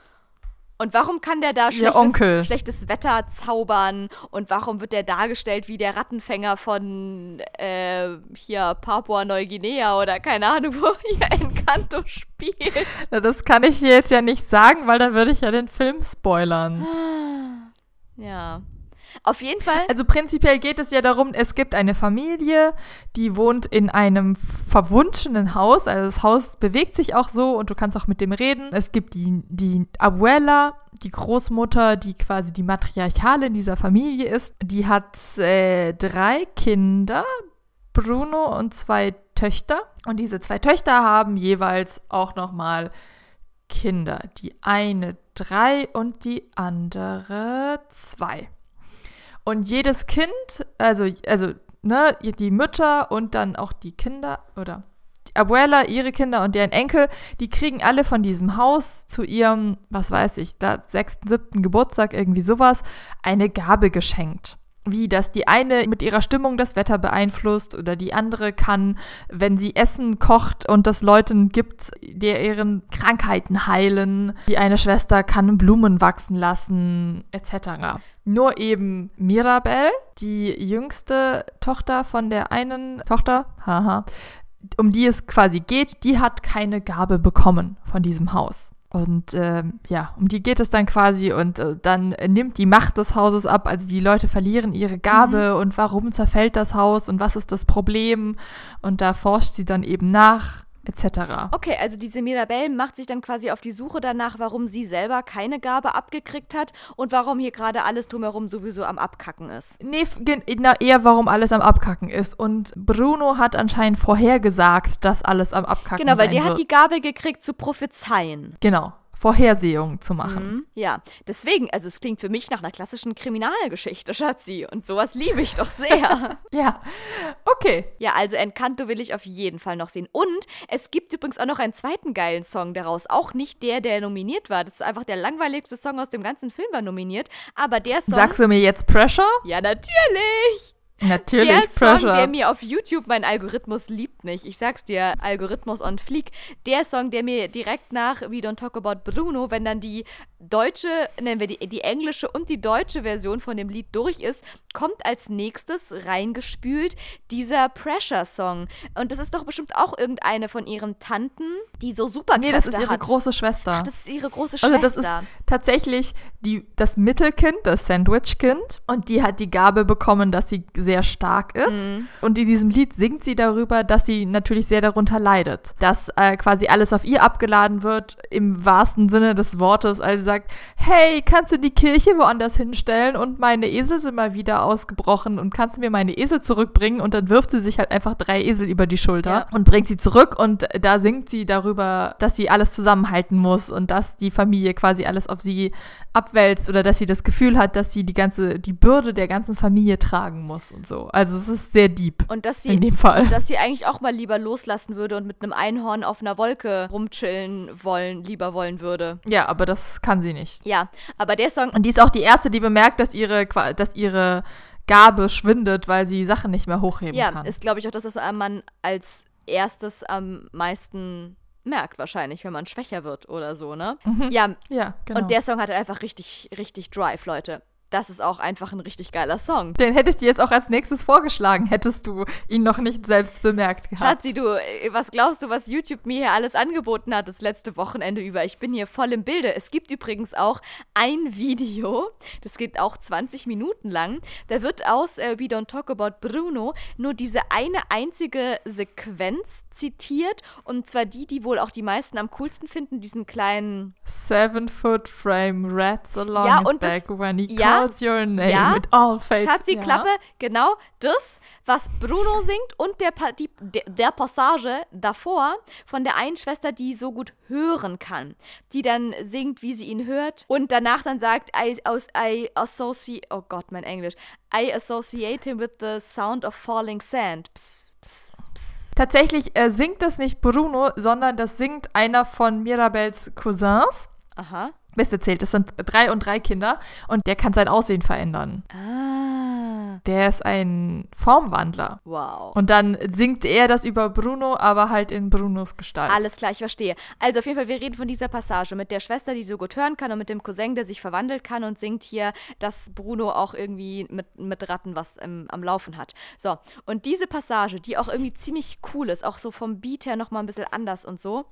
und warum kann der da schlechtes, Onkel. schlechtes Wetter zaubern? Und warum wird der dargestellt wie der Rattenfänger von äh, hier Papua-Neuguinea oder keine Ahnung, (laughs) wo hier Encanto spielt? Na, Das kann ich dir jetzt ja nicht sagen, weil dann würde ich ja den Film spoilern. Ja. Auf jeden Fall. Also prinzipiell geht es ja darum, es gibt eine Familie, die wohnt in einem verwunschenen Haus. Also das Haus bewegt sich auch so und du kannst auch mit dem reden. Es gibt die, die Abuela, die Großmutter, die quasi die Matriarchale in dieser Familie ist. Die hat äh, drei Kinder, Bruno und zwei Töchter. Und diese zwei Töchter haben jeweils auch nochmal Kinder. Die eine drei und die andere zwei. Und jedes Kind, also, also, ne, die Mütter und dann auch die Kinder oder die Abuela, ihre Kinder und deren Enkel, die kriegen alle von diesem Haus zu ihrem, was weiß ich, da sechsten, siebten Geburtstag, irgendwie sowas, eine Gabe geschenkt. Wie, dass die eine mit ihrer Stimmung das Wetter beeinflusst oder die andere kann, wenn sie Essen kocht und das Leuten gibt, der ihren Krankheiten heilen. Die eine Schwester kann Blumen wachsen lassen, etc. Nur eben Mirabel, die jüngste Tochter von der einen Tochter, haha, um die es quasi geht, die hat keine Gabe bekommen von diesem Haus. Und ähm, ja, um die geht es dann quasi und äh, dann nimmt die Macht des Hauses ab. Also die Leute verlieren ihre Gabe und warum zerfällt das Haus und was ist das Problem? Und da forscht sie dann eben nach, etc. Okay, also diese Mirabelle macht sich dann quasi auf die Suche danach, warum sie selber keine Gabe abgekriegt hat und warum hier gerade alles drumherum sowieso am Abkacken ist. Nee, na, eher warum alles am Abkacken ist. Und Bruno hat anscheinend vorhergesagt, dass alles am Abkacken Genau, weil der wird. hat die Gabe gekriegt zu prophezeien. Genau, Vorhersehungen zu machen. Mhm. Ja, deswegen, also es klingt für mich nach einer klassischen Kriminalgeschichte, Schatzi. Und sowas liebe ich doch sehr. (laughs) Ja, okay. ja, also Encanto will ich auf jeden Fall noch sehen. Und es gibt übrigens auch noch einen zweiten geilen Song daraus. Auch nicht der, der nominiert war. Das ist einfach der langweiligste Song aus dem ganzen Film war nominiert. Aber der Song. Sagst du mir jetzt Pressure? ja, natürlich! Natürlich, der Song, Pressure. der mir auf YouTube, mein Algorithmus liebt mich. Ich sag's dir, Algorithmus on Fleek. Der Song, der mir direkt nach We Don't Talk About Bruno, wenn dann die deutsche, nennen wir die, die englische und die deutsche Version von dem Lied durch ist, kommt als nächstes reingespült dieser Pressure-Song. Und das ist doch bestimmt auch irgendeine von ihren Tanten, die so Superkräfte nee, das ist ihre hat. große Schwester. Das ist ihre große Schwester. also das ist tatsächlich die, das Mittelkind, das Sandwich-Kind. Und die hat die Gabe bekommen, dass sie sehr stark ist. Mhm. Und in diesem Lied singt sie darüber, dass sie natürlich sehr darunter leidet. Dass äh, quasi alles auf ihr abgeladen wird, im wahrsten Sinne des Wortes. Also sie sagt, hey, kannst du die Kirche woanders hinstellen? Und meine Esel sind mal wieder ausgebrochen. Und kannst du mir meine Esel zurückbringen? Und dann wirft sie sich halt einfach drei Esel über die Schulter Ja. und bringt sie zurück. Und da singt sie darüber, dass sie alles zusammenhalten muss und dass die Familie quasi alles auf sie abwälzt oder dass sie das Gefühl hat, dass sie die ganze, die Bürde der ganzen Familie tragen muss und so. Also es ist sehr deep Und dass sie, in dem Fall. dass sie eigentlich auch mal lieber loslassen würde und mit einem Einhorn auf einer Wolke rumchillen wollen, lieber wollen würde. Ja, aber das kann sie nicht. Ja, aber der Song, Und die ist auch die erste, die bemerkt, dass ihre, dass ihre Gabe schwindet, weil sie Sachen nicht mehr hochheben ja, kann. ist glaube ich auch das, was man als erstes am meisten merkt wahrscheinlich, wenn man schwächer wird oder so, ne? Mhm. Ja, Ja, genau. und der Song hat einfach richtig, richtig Drive, Leute. Das ist auch einfach ein richtig geiler Song. Den hätte ich dir jetzt auch als nächstes vorgeschlagen, hättest du ihn noch nicht selbst bemerkt gehabt. Schatzi, du, äh, was glaubst du, was YouTube mir hier alles angeboten hat das letzte Wochenende über? Ich bin hier voll im Bilde. Es gibt übrigens auch ein Video, das geht auch 20 Minuten lang. Da wird aus äh, We Don't Talk About Bruno nur diese eine einzige Sequenz zitiert. Und zwar die, die wohl auch die meisten am coolsten finden, diesen kleinen Seven foot frame rats along Ja, his und das- back when he ja, calls your name ja, with all faces. Schatzi, ja. Klappe, genau das, was Bruno singt und der, die, der, Passage davor von der einen Schwester, die so gut hören kann, die dann singt, wie sie ihn hört und danach dann sagt, I, aus, I associate, oh Gott, mein Englisch, I associate him with the sound of falling sand. Psst, psst, psst. Tatsächlich äh, singt das nicht Bruno, sondern das singt einer von Mirabels Cousins. Aha. Mist erzählt, es sind drei und drei Kinder und der kann sein Aussehen verändern. Ah, Der ist ein Formwandler. wow. Und dann singt er das über Bruno, aber halt in Brunos Gestalt. Alles klar, ich verstehe. Also auf jeden Fall, wir reden von dieser Passage mit der Schwester, die so gut hören kann und mit dem Cousin, der sich verwandeln kann und singt hier, dass Bruno auch irgendwie mit, mit Ratten was ähm, am Laufen hat. So, und diese Passage, die auch irgendwie ziemlich cool ist, auch so vom Beat her nochmal ein bisschen anders und so,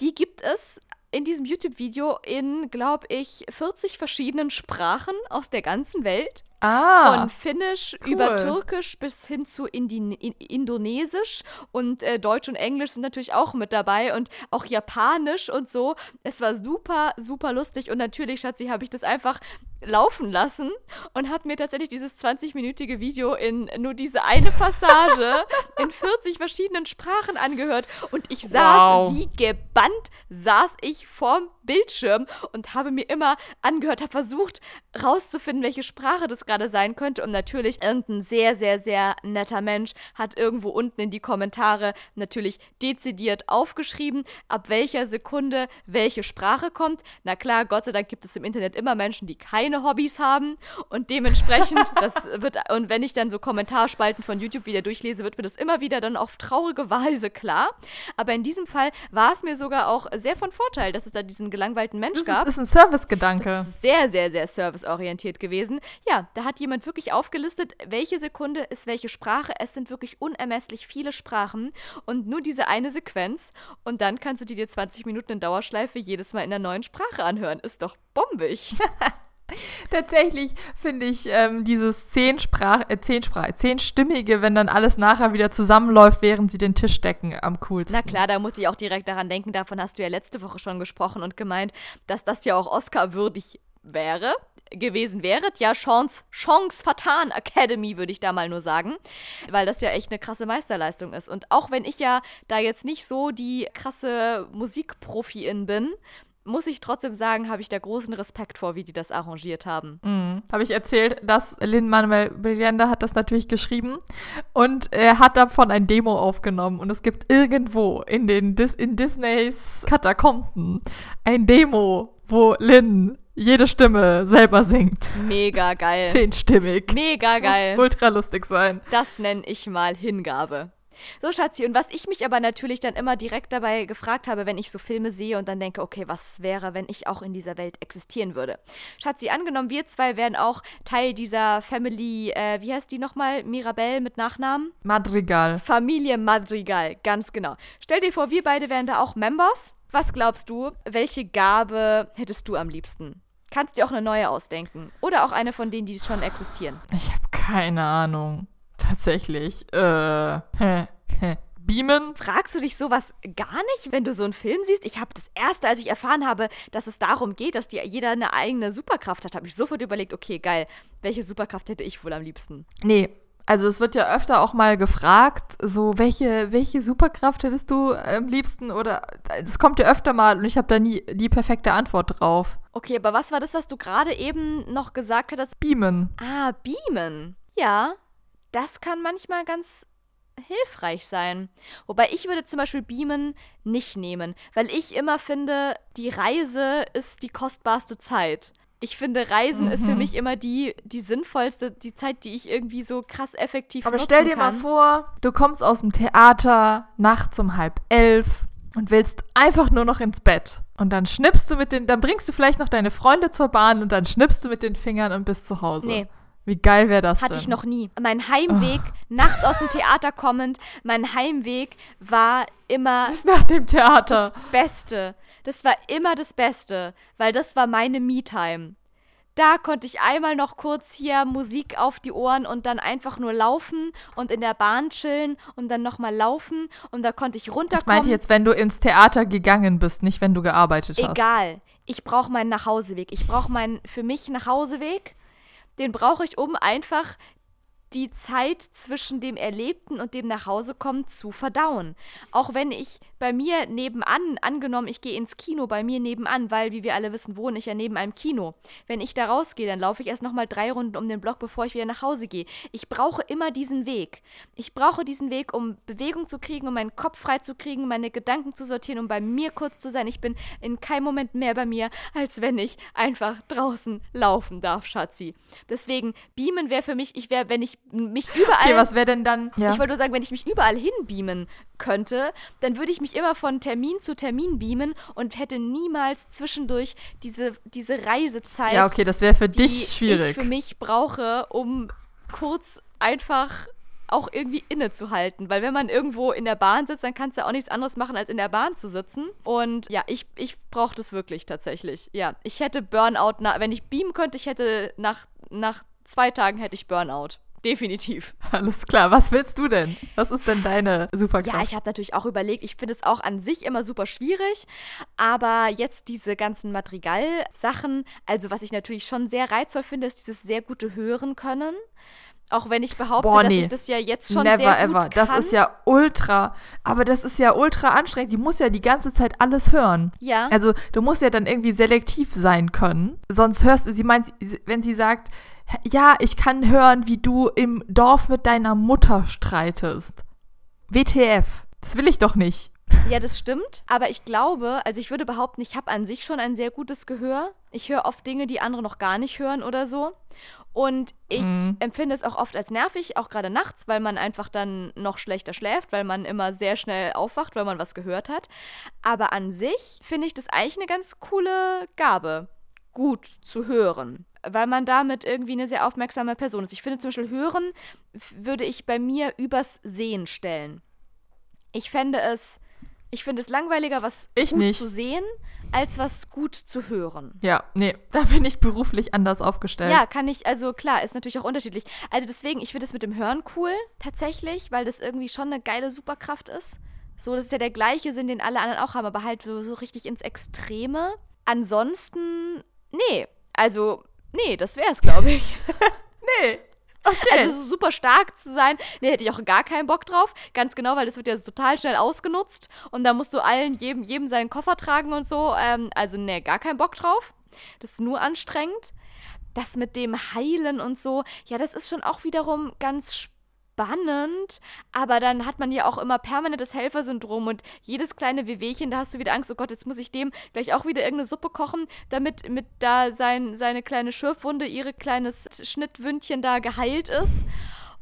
die gibt es in diesem YouTube-Video in, glaube ich, 40 verschiedenen Sprachen aus der ganzen Welt. Ah, Von Finnisch cool. über Türkisch bis hin zu Indi in Indonesisch und äh, Deutsch und Englisch sind natürlich auch mit dabei und auch Japanisch und so. Es war super, super lustig und natürlich, Schatzi, habe ich das einfach laufen lassen und habe mir tatsächlich dieses 20-minütige Video in nur diese eine Passage (laughs) in 40 verschiedenen Sprachen angehört und ich saß Wow. wie gebannt, saß ich vorm Bildschirm und habe mir immer angehört, habe versucht rauszufinden, welche Sprache das gerade sein könnte und natürlich irgendein sehr, sehr, sehr netter Mensch hat irgendwo unten in die Kommentare natürlich dezidiert aufgeschrieben, ab welcher Sekunde welche Sprache kommt. Na klar, Gott sei Dank gibt es im Internet immer Menschen, die keine Hobbys haben und dementsprechend, (laughs) das wird, und wenn ich dann so Kommentarspalten von YouTube wieder durchlese, wird mir das immer wieder dann auf traurige Weise klar. Aber in diesem Fall war es mir sogar auch sehr von Vorteil, dass es da diesen gelangweilten Mensch das gab. ist, ist ein Servicegedanke. Das ist sehr, sehr, sehr serviceorientiert gewesen. Ja, da hat jemand wirklich aufgelistet, welche Sekunde ist welche Sprache. Es sind wirklich unermesslich viele Sprachen und nur diese eine Sequenz. Und dann kannst du die dir 20 Minuten in Dauerschleife jedes Mal in einer neuen Sprache anhören. Ist doch bombig. (laughs) Tatsächlich finde ich ähm, dieses Zehnsprach, äh, Zehnsprach, Zehnstimmige, wenn dann alles nachher wieder zusammenläuft, während sie den Tisch decken, am coolsten. Na klar, da muss ich auch direkt daran denken. Davon hast du ja letzte Woche schon gesprochen und gemeint, dass das ja auch Oscar-würdig wäre. Gewesen wäre, ja, Chance, Chance vertan Academy, würde ich da mal nur sagen, weil das ja echt eine krasse Meisterleistung ist. Und auch wenn ich ja da jetzt nicht so die krasse Musikprofi-In bin, muss ich trotzdem sagen, habe ich da großen Respekt vor, wie die das arrangiert haben. Mhm. Habe ich erzählt, dass Lin-Manuel Miranda hat das natürlich geschrieben und er hat davon ein Demo aufgenommen und es gibt irgendwo in den Dis in Disneys Katakomben ein Demo, wo Lin jede Stimme selber singt. Mega geil. Zehnstimmig. Mega Das geil. Muss ultra lustig sein. Das nenne ich mal Hingabe. So, Schatzi, und was ich mich aber natürlich dann immer direkt dabei gefragt habe, wenn ich so Filme sehe und dann denke, okay, was wäre, wenn ich auch in dieser Welt existieren würde? Schatzi, angenommen, wir zwei wären auch Teil dieser Family, äh, wie heißt die nochmal? Mirabelle mit Nachnamen? Madrigal. Familie Madrigal, ganz genau. Stell dir vor, wir beide wären da auch Members. Was glaubst du, welche Gabe hättest du am liebsten? Kannst dir auch eine neue ausdenken. Oder auch eine von denen, die schon existieren. Ich habe keine Ahnung. Tatsächlich. Äh, hä, hä. Beamen? Fragst du dich sowas gar nicht, wenn du so einen Film siehst? Ich habe das erste, als ich erfahren habe, dass es darum geht, dass die, jeder eine eigene Superkraft hat, habe ich sofort überlegt, okay, geil, welche Superkraft hätte ich wohl am liebsten? Nee. Also es wird ja öfter auch mal gefragt, so welche, welche Superkraft hättest du am liebsten oder es kommt ja öfter mal und ich habe da nie die perfekte Antwort drauf. Okay, aber was war das, was du gerade eben noch gesagt hattest? Beamen. Ah, beamen. Ja, das kann manchmal ganz hilfreich sein. Wobei ich würde zum Beispiel beamen nicht nehmen, weil ich immer finde, die Reise ist die kostbarste Zeit. Ich finde, Reisen ist für mich immer die, die sinnvollste, die Zeit, die ich irgendwie so krass effektiv Aber nutzen stell dir kann. mal vor, du kommst aus dem Theater nachts um halb elf und willst einfach nur noch ins Bett. Und dann schnippst du mit den, dann bringst du vielleicht noch deine Freunde zur Bahn und dann schnippst du mit den Fingern und bist zu Hause. Nee. Wie geil wäre das Hatte denn? ich noch nie. Mein Heimweg, nachts aus dem Theater kommend, mein Heimweg war immer (laughs) Bis nach dem Theater. das Beste. Das war immer das Beste, weil das war meine Me-Time. Da konnte ich einmal noch kurz hier Musik auf die Ohren und dann einfach nur laufen und in der Bahn chillen und dann nochmal laufen und da konnte ich Ich runterkommen. meinte jetzt, wenn du ins Theater gegangen bist, nicht wenn du gearbeitet hast. Egal. Ich brauche meinen Nachhauseweg. Ich brauche meinen für mich Nachhauseweg. Den brauche ich, um einfach die Zeit zwischen dem Erlebten und dem Nachhausekommen zu verdauen. Auch wenn ich bei mir nebenan, angenommen, ich gehe ins Kino bei mir nebenan, weil, wie wir alle wissen, wohne ich ja neben einem Kino. Wenn ich da rausgehe, dann laufe ich erst nochmal drei Runden um den Block, bevor ich wieder nach Hause gehe. Ich brauche immer diesen Weg. Ich brauche diesen Weg, um Bewegung zu kriegen, um meinen Kopf frei zu kriegen, meine Gedanken zu sortieren, um bei mir kurz zu sein. Ich bin in keinem Moment mehr bei mir, als wenn ich einfach draußen laufen darf, Schatzi. Deswegen, beamen wäre für mich, ich wäre, wenn ich mich überall. Okay, was wäre denn dann? Ja. Ich wollte nur sagen, wenn ich mich überall hinbeamen könnte, dann würde ich mich immer von Termin zu Termin beamen und hätte niemals zwischendurch diese, diese Reisezeit, ja, okay, das wäre für dich schwierig. ich für mich brauche, um kurz einfach auch irgendwie innezuhalten. Weil wenn man irgendwo in der Bahn sitzt, dann kannst du auch nichts anderes machen, als in der Bahn zu sitzen. Und ja, ich, ich brauche das wirklich tatsächlich. Ja, ich hätte Burnout, na, wenn ich beamen könnte, ich hätte nach, nach zwei Tagen hätte ich Burnout. Definitiv. Alles klar, was willst du denn? Was ist denn deine Superkraft? Ja, ich habe natürlich auch überlegt, ich finde es auch an sich immer super schwierig, aber jetzt diese ganzen Madrigal-Sachen, also was ich natürlich schon sehr reizvoll finde, ist dieses sehr gute Hören können. Auch wenn ich behaupte, Boah, dass nee. ich das ja jetzt schon Never sehr gut ever. kann. Das ist ja ultra, aber das ist ja ultra anstrengend. Die muss ja die ganze Zeit alles hören. Ja. Also du musst ja dann irgendwie selektiv sein können. Sonst hörst du, sie meint, wenn sie sagt, ja, ich kann hören, wie du im Dorf mit deiner Mutter streitest. WTF. Das will ich doch nicht. Ja, das stimmt. Aber ich glaube, also ich würde behaupten, ich habe an sich schon ein sehr gutes Gehör. Ich höre oft Dinge, die andere noch gar nicht hören oder so. Und ich Mhm. empfinde es auch oft als nervig, auch gerade nachts, weil man einfach dann noch schlechter schläft, weil man immer sehr schnell aufwacht, weil man was gehört hat. Aber an sich finde ich das eigentlich eine ganz coole Gabe, gut zu hören. Weil man damit irgendwie eine sehr aufmerksame Person ist. Ich finde zum Beispiel, hören würde ich bei mir übers Sehen stellen. Ich fände es, ich finde es langweiliger, was Ich gut nicht. zu sehen, als was gut zu hören. Ja, nee, da bin ich beruflich anders aufgestellt. Ja, kann ich, also klar, ist natürlich auch unterschiedlich. Also deswegen, ich finde es mit dem Hören cool, tatsächlich, weil das irgendwie schon eine geile Superkraft ist. So, das ist ja der gleiche Sinn, den alle anderen auch haben, aber halt so richtig ins Extreme. Ansonsten, nee, also, nee, das wäre es, glaube ich. (laughs) Nee. Okay. Also so super stark zu sein, nee, hätte ich auch gar keinen Bock drauf. Ganz genau, weil das wird ja total schnell ausgenutzt und da musst du allen, jedem, jedem seinen Koffer tragen und so. Ähm, also nee, gar keinen Bock drauf. Das ist nur anstrengend. Das mit dem Heilen und so, ja, das ist schon auch wiederum ganz spannend, aber dann hat man ja auch immer permanentes Helfersyndrom und jedes kleine Wehwehchen, da hast du wieder Angst, oh Gott, jetzt muss ich dem gleich auch wieder irgendeine Suppe kochen, damit mit da sein, seine kleine Schürfwunde, ihre kleines Schnittwündchen da geheilt ist.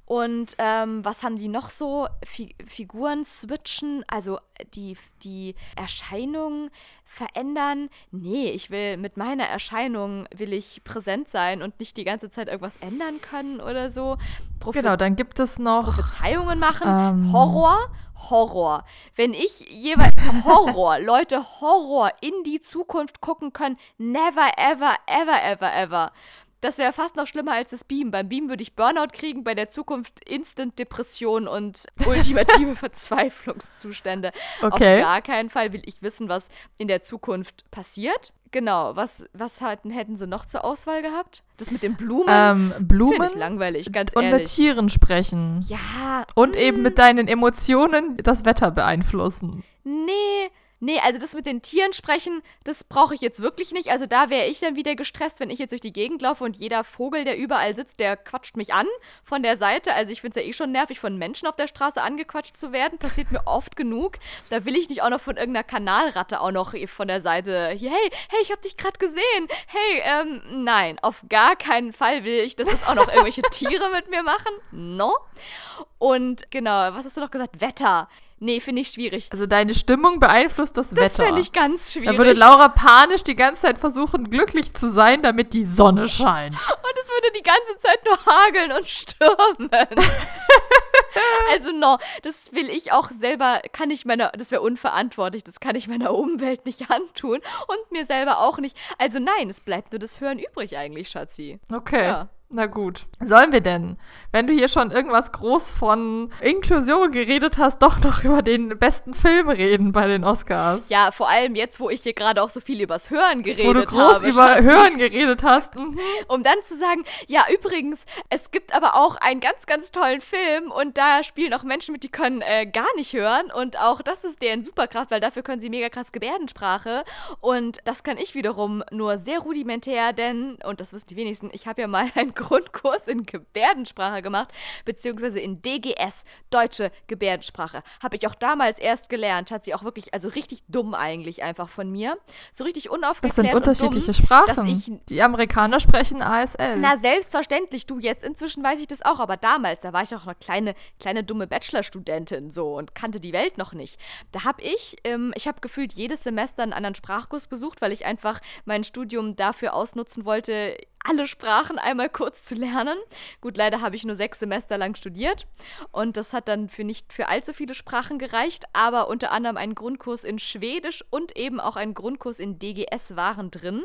Und ähm, was haben die noch so? Fi Figuren switchen, also die, die Erscheinung verändern. Nee, ich will mit meiner Erscheinung will ich präsent sein und nicht die ganze Zeit irgendwas ändern können oder so. Prophe genau, dann gibt es noch. Prophezeiungen machen. Ähm. Horror. Horror. Wenn ich jeweils Horror, (laughs) Leute, Horror in die Zukunft gucken können, never, ever, ever, ever, ever. Das wäre fast noch schlimmer als das Beam. Beim Beam würde ich Burnout kriegen, bei der Zukunft Instant Depression und (laughs) ultimative Verzweiflungszustände. Okay. Auf gar keinen Fall will ich wissen, was in der Zukunft passiert. Genau, was, was hatten, hätten sie noch zur Auswahl gehabt? Das mit den Blumen? Ähm, Finde Blumen ich langweilig, ganz und mit ehrlich. Tieren sprechen. Ja, Und eben mit deinen Emotionen das Wetter beeinflussen. Nee, nee, also das mit den Tieren sprechen, das brauche ich jetzt wirklich nicht. Also da wäre ich dann wieder gestresst, wenn ich jetzt durch die Gegend laufe und jeder Vogel, der überall sitzt, der quatscht mich an von der Seite. Also ich finde es ja eh schon nervig, von Menschen auf der Straße angequatscht zu werden. Passiert mir oft genug. Da will ich nicht auch noch von irgendeiner Kanalratte auch noch von der Seite, hier, hey, hey, ich habe dich gerade gesehen. Hey, ähm, nein, auf gar keinen Fall will ich, dass das auch noch irgendwelche (laughs) Tiere mit mir machen. No. Und genau, was hast du noch gesagt? Wetter. Nee, finde ich schwierig. Also deine Stimmung beeinflusst das, Das Wetter. fände ich ganz schwierig. Da würde Laura panisch die ganze Zeit versuchen, glücklich zu sein, damit die Sonne scheint. (laughs) Und es würde die ganze Zeit nur hageln und stürmen. (laughs) also no, das will ich auch selber, kann ich meiner, das wäre unverantwortlich, das kann ich meiner Umwelt nicht antun und mir selber auch nicht. Also nein, es bleibt nur das Hören übrig eigentlich, Schatzi. Okay. Ja. Na gut. Sollen wir denn, wenn du hier schon irgendwas groß von Inklusion geredet hast, doch noch (laughs) über den besten Film reden bei den Oscars? Ja, vor allem jetzt, wo ich hier gerade auch so viel übers Hören geredet Wo du groß habe. über. Hören geredet hast. Mhm. (laughs) Um dann zu sagen, ja, übrigens, es gibt aber auch einen ganz, ganz tollen Film und da spielen auch Menschen mit, die können äh, gar nicht hören und auch das ist deren Superkraft, weil dafür können sie mega krass Gebärdensprache und das kann ich wiederum nur sehr rudimentär, denn, und das wissen die wenigsten, ich habe ja mal (laughs) einen Grundkurs in Gebärdensprache gemacht, beziehungsweise in DGS, Deutsche Gebärdensprache. Habe ich auch damals erst gelernt, hat sie auch wirklich, also richtig dumm eigentlich einfach von mir, so richtig unaufgeklärt Das sind unterschiedliche dumm, Sprachen. ich die Amerikaner sprechen ASL. na, selbstverständlich, du jetzt inzwischen weiß ich das auch, aber damals, da war ich noch eine kleine, kleine dumme Bachelorstudentin so und kannte die Welt noch nicht. Da habe ich, ähm, ich habe gefühlt jedes Semester einen anderen Sprachkurs besucht, weil ich einfach mein Studium dafür ausnutzen wollte, alle Sprachen einmal kurz zu lernen. Gut, leider habe ich nur sechs Semester lang studiert und das hat dann für nicht für allzu viele Sprachen gereicht, aber unter anderem einen Grundkurs in Schwedisch und eben auch einen Grundkurs in DGS waren drin.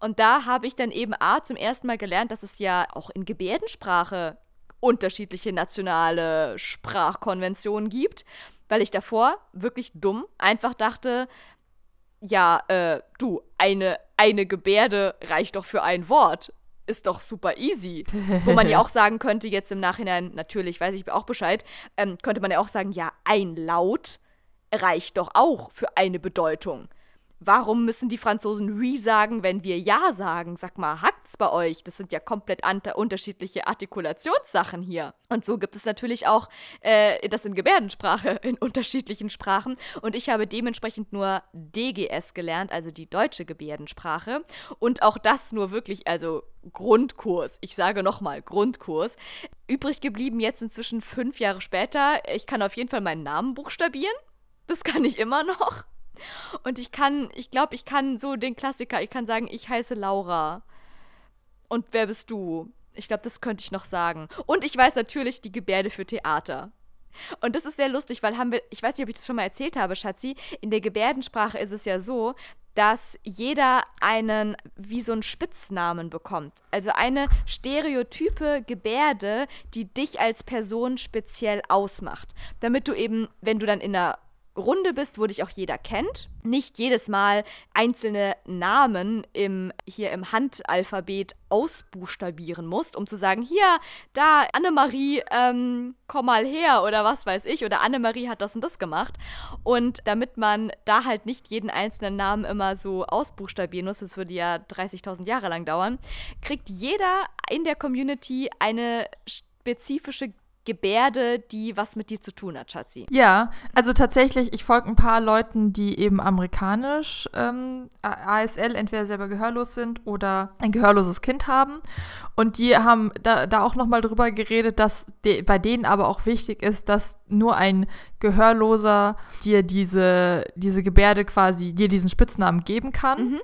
Und da habe ich dann eben A zum ersten Mal gelernt, dass es ja auch in Gebärdensprache unterschiedliche nationale Sprachkonventionen gibt, weil ich davor wirklich dumm einfach dachte, ja, äh, du, eine, eine Gebärde reicht doch für ein Wort. Ist doch super easy. Wo man ja (laughs) auch sagen könnte, jetzt im Nachhinein, natürlich weiß ich auch Bescheid, ähm, könnte man ja auch sagen, ja, ein Laut reicht doch auch für eine Bedeutung. Warum müssen die Franzosen oui sagen, wenn wir ja sagen? Sag mal, hackt's bei euch? Das sind ja komplett unterschiedliche Artikulationssachen hier. Und so gibt es natürlich auch äh, das in Gebärdensprache (laughs) in unterschiedlichen Sprachen. Und ich habe dementsprechend nur DGS gelernt, also die deutsche Gebärdensprache. Und auch das nur wirklich, also Grundkurs. Ich sage nochmal, Grundkurs. Übrig geblieben jetzt inzwischen fünf Jahre später. Ich kann auf jeden Fall meinen Namen buchstabieren. Das kann ich immer noch. Und ich kann, ich glaube, ich kann so den Klassiker, ich kann sagen, ich heiße Laura. Und wer bist du? Ich glaube, das könnte ich noch sagen. Und ich weiß natürlich die Gebärde für Theater. Und das ist sehr lustig, weil haben wir, ich weiß nicht, ob ich das schon mal erzählt habe, Schatzi, in der Gebärdensprache ist es ja so, dass jeder einen wie so einen Spitznamen bekommt. Also eine stereotype Gebärde, die dich als Person speziell ausmacht. Damit du eben, wenn du dann in einer Runde bist, wo dich auch jeder kennt, nicht jedes Mal einzelne Namen im, hier im Handalphabet ausbuchstabieren musst, um zu sagen, hier, da, Annemarie, ähm, komm mal her oder was weiß ich, oder Annemarie hat das und das gemacht. Und damit man da halt nicht jeden einzelnen Namen immer so ausbuchstabieren muss, das würde ja 30.000 Jahre lang dauern, kriegt jeder in der Community eine spezifische Gebärde, die was mit dir zu tun hat, Schatzi. Ja, also tatsächlich, ich folge ein paar Leuten, die eben amerikanisch ähm, ASL entweder selber gehörlos sind oder ein gehörloses Kind haben. Und die haben da, da auch nochmal drüber geredet, dass de, bei denen aber auch wichtig ist, dass nur ein Gehörloser dir diese, diese Gebärde quasi, dir diesen Spitznamen geben kann. Mhm.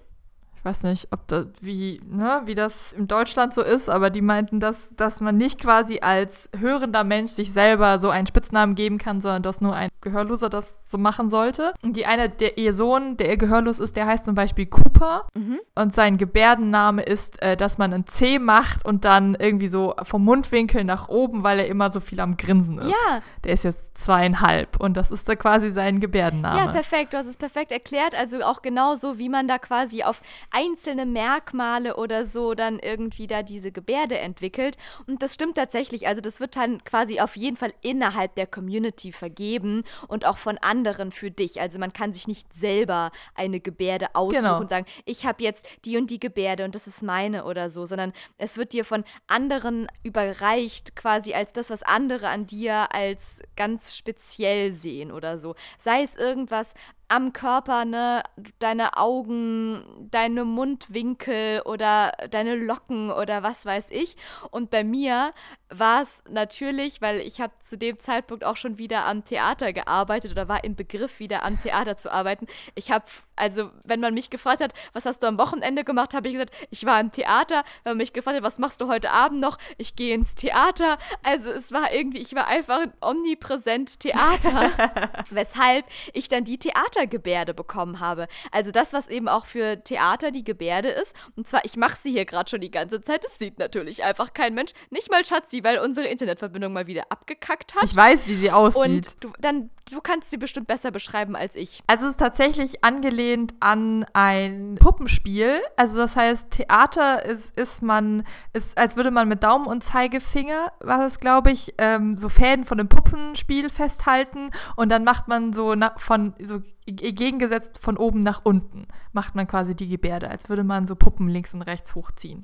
Ich weiß nicht, ob das, wie, ne, wie das in Deutschland so ist, aber die meinten, dass, dass man nicht quasi als hörender Mensch sich selber so einen Spitznamen geben kann, sondern dass nur ein Gehörloser das so machen sollte. Und die eine, der ihr Sohn, der ihr gehörlos ist, der heißt zum Beispiel Cooper. Mhm. Und sein Gebärdenname ist, äh, dass man ein C macht und dann irgendwie so vom Mundwinkel nach oben, weil er immer so viel am Grinsen ist. Ja. Der ist jetzt zweieinhalb und das ist da quasi sein Gebärdenname. Ja, perfekt. Du hast es perfekt erklärt. Also auch genauso, wie man da quasi auf einzelne Merkmale oder so dann irgendwie da diese Gebärde entwickelt. Und das stimmt tatsächlich. Also das wird dann quasi auf jeden Fall innerhalb der Community vergeben und auch von anderen für dich. Also man kann sich nicht selber eine Gebärde aussuchen Genau. und sagen, ich habe jetzt die und die Gebärde und das ist meine oder so, sondern es wird dir von anderen überreicht, quasi als das, was andere an dir als ganz speziell sehen oder so. Sei es irgendwas am Körper, ne, deine Augen, deine Mundwinkel oder deine Locken oder was weiß ich. Und bei mir war es natürlich, weil ich habe zu dem Zeitpunkt auch schon wieder am Theater gearbeitet oder war im Begriff, wieder am Theater zu arbeiten. Ich habe, also wenn man mich gefragt hat, was hast du am Wochenende gemacht, habe ich gesagt, ich war im Theater. Wenn man mich gefragt hat, was machst du heute Abend noch, ich gehe ins Theater. Also es war irgendwie, ich war einfach omnipräsent Theater, (laughs) weshalb ich dann die Theatergebärde bekommen habe. Also das, was eben auch für Theater die Gebärde ist. Und zwar, ich mache sie hier gerade schon die ganze Zeit. Es sieht natürlich einfach kein Mensch, nicht mal Schatzi, weil unsere Internetverbindung mal wieder abgekackt hat. Ich weiß, wie sie aussieht. Und du, dann, du kannst sie bestimmt besser beschreiben als ich. Also es ist tatsächlich angelehnt an ein Puppenspiel. Also das heißt, Theater ist, ist man, ist, als würde man mit Daumen und Zeigefinger, war es, glaube ich, ähm, so Fäden von einem Puppenspiel festhalten und dann macht man so na, von so gegengesetzt von oben nach unten macht man quasi die Gebärde, als würde man so Puppen links und rechts hochziehen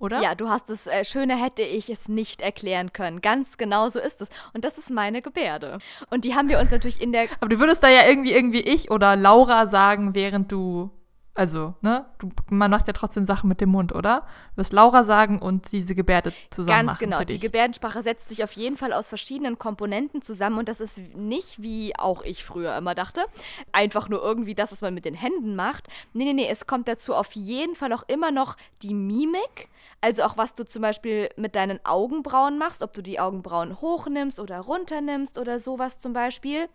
oder? Ja, du hast es, äh, schöner hätte ich es nicht erklären können. Ganz genau so ist es. Und das ist meine Gebärde. Und die haben wir uns natürlich in der. Aber du würdest da ja irgendwie, irgendwie ich oder Laura sagen, während du. Also, ne? Du, man macht ja trotzdem Sachen mit dem Mund, oder? Du wirst Laura sagen und diese Gebärde zusammen Ganz genau. Die. Gebärdensprache setzt sich auf jeden Fall aus verschiedenen Komponenten zusammen und das ist nicht, wie auch ich früher immer dachte, einfach nur irgendwie das, was man mit den Händen macht. Nee, nee, nee, es kommt dazu auf jeden Fall auch immer noch die Mimik. Also auch was du zum Beispiel mit deinen Augenbrauen machst, ob du die Augenbrauen hochnimmst oder runternimmst oder sowas zum Beispiel.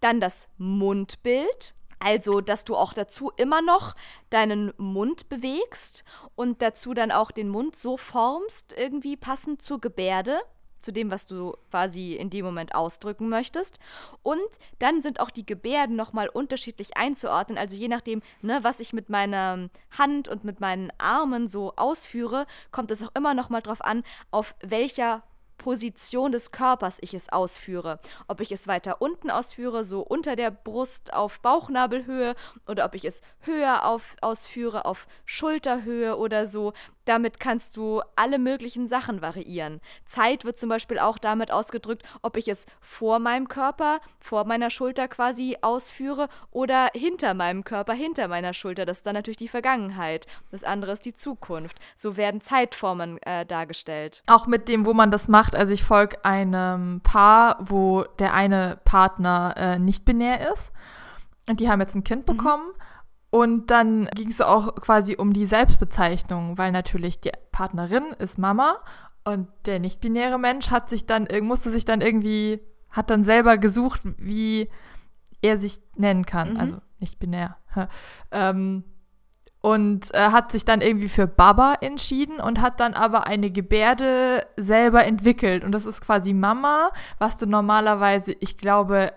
Dann das Mundbild. Also, dass du auch dazu immer noch deinen Mund bewegst und dazu dann auch den Mund so formst, irgendwie passend zur Gebärde, zu dem, was du quasi in dem Moment ausdrücken möchtest. Und dann sind auch die Gebärden nochmal unterschiedlich einzuordnen. Also je nachdem, ne, was ich mit meiner Hand und mit meinen Armen so ausführe, kommt es auch immer nochmal drauf an, auf welcher Position des Körpers ich es ausführe. Ob ich es weiter unten ausführe, so unter der Brust auf Bauchnabelhöhe oder ob ich es höher auf, ausführe, auf Schulterhöhe oder so. Damit kannst du alle möglichen Sachen variieren. Zeit wird zum Beispiel auch damit ausgedrückt, ob ich es vor meinem Körper, vor meiner Schulter quasi ausführe oder hinter meinem Körper, hinter meiner Schulter. Das ist dann natürlich die Vergangenheit. Das andere ist die Zukunft. So werden Zeitformen äh, dargestellt. Auch mit dem, wo man das macht. Also ich folge einem Paar, wo der eine Partner äh, nicht binär ist. Und die haben jetzt ein Kind bekommen. Und dann ging es auch quasi um die Selbstbezeichnung, weil natürlich die Partnerin ist Mama und der nicht-binäre Mensch hat sich dann, irg- musste sich dann irgendwie, hat dann selber gesucht, wie er sich nennen kann. Mhm. Also nicht binär. (laughs) ähm, und äh, hat sich dann irgendwie für Baba entschieden und hat dann aber eine Gebärde selber entwickelt. Und das ist quasi Mama, was du normalerweise, ich glaube,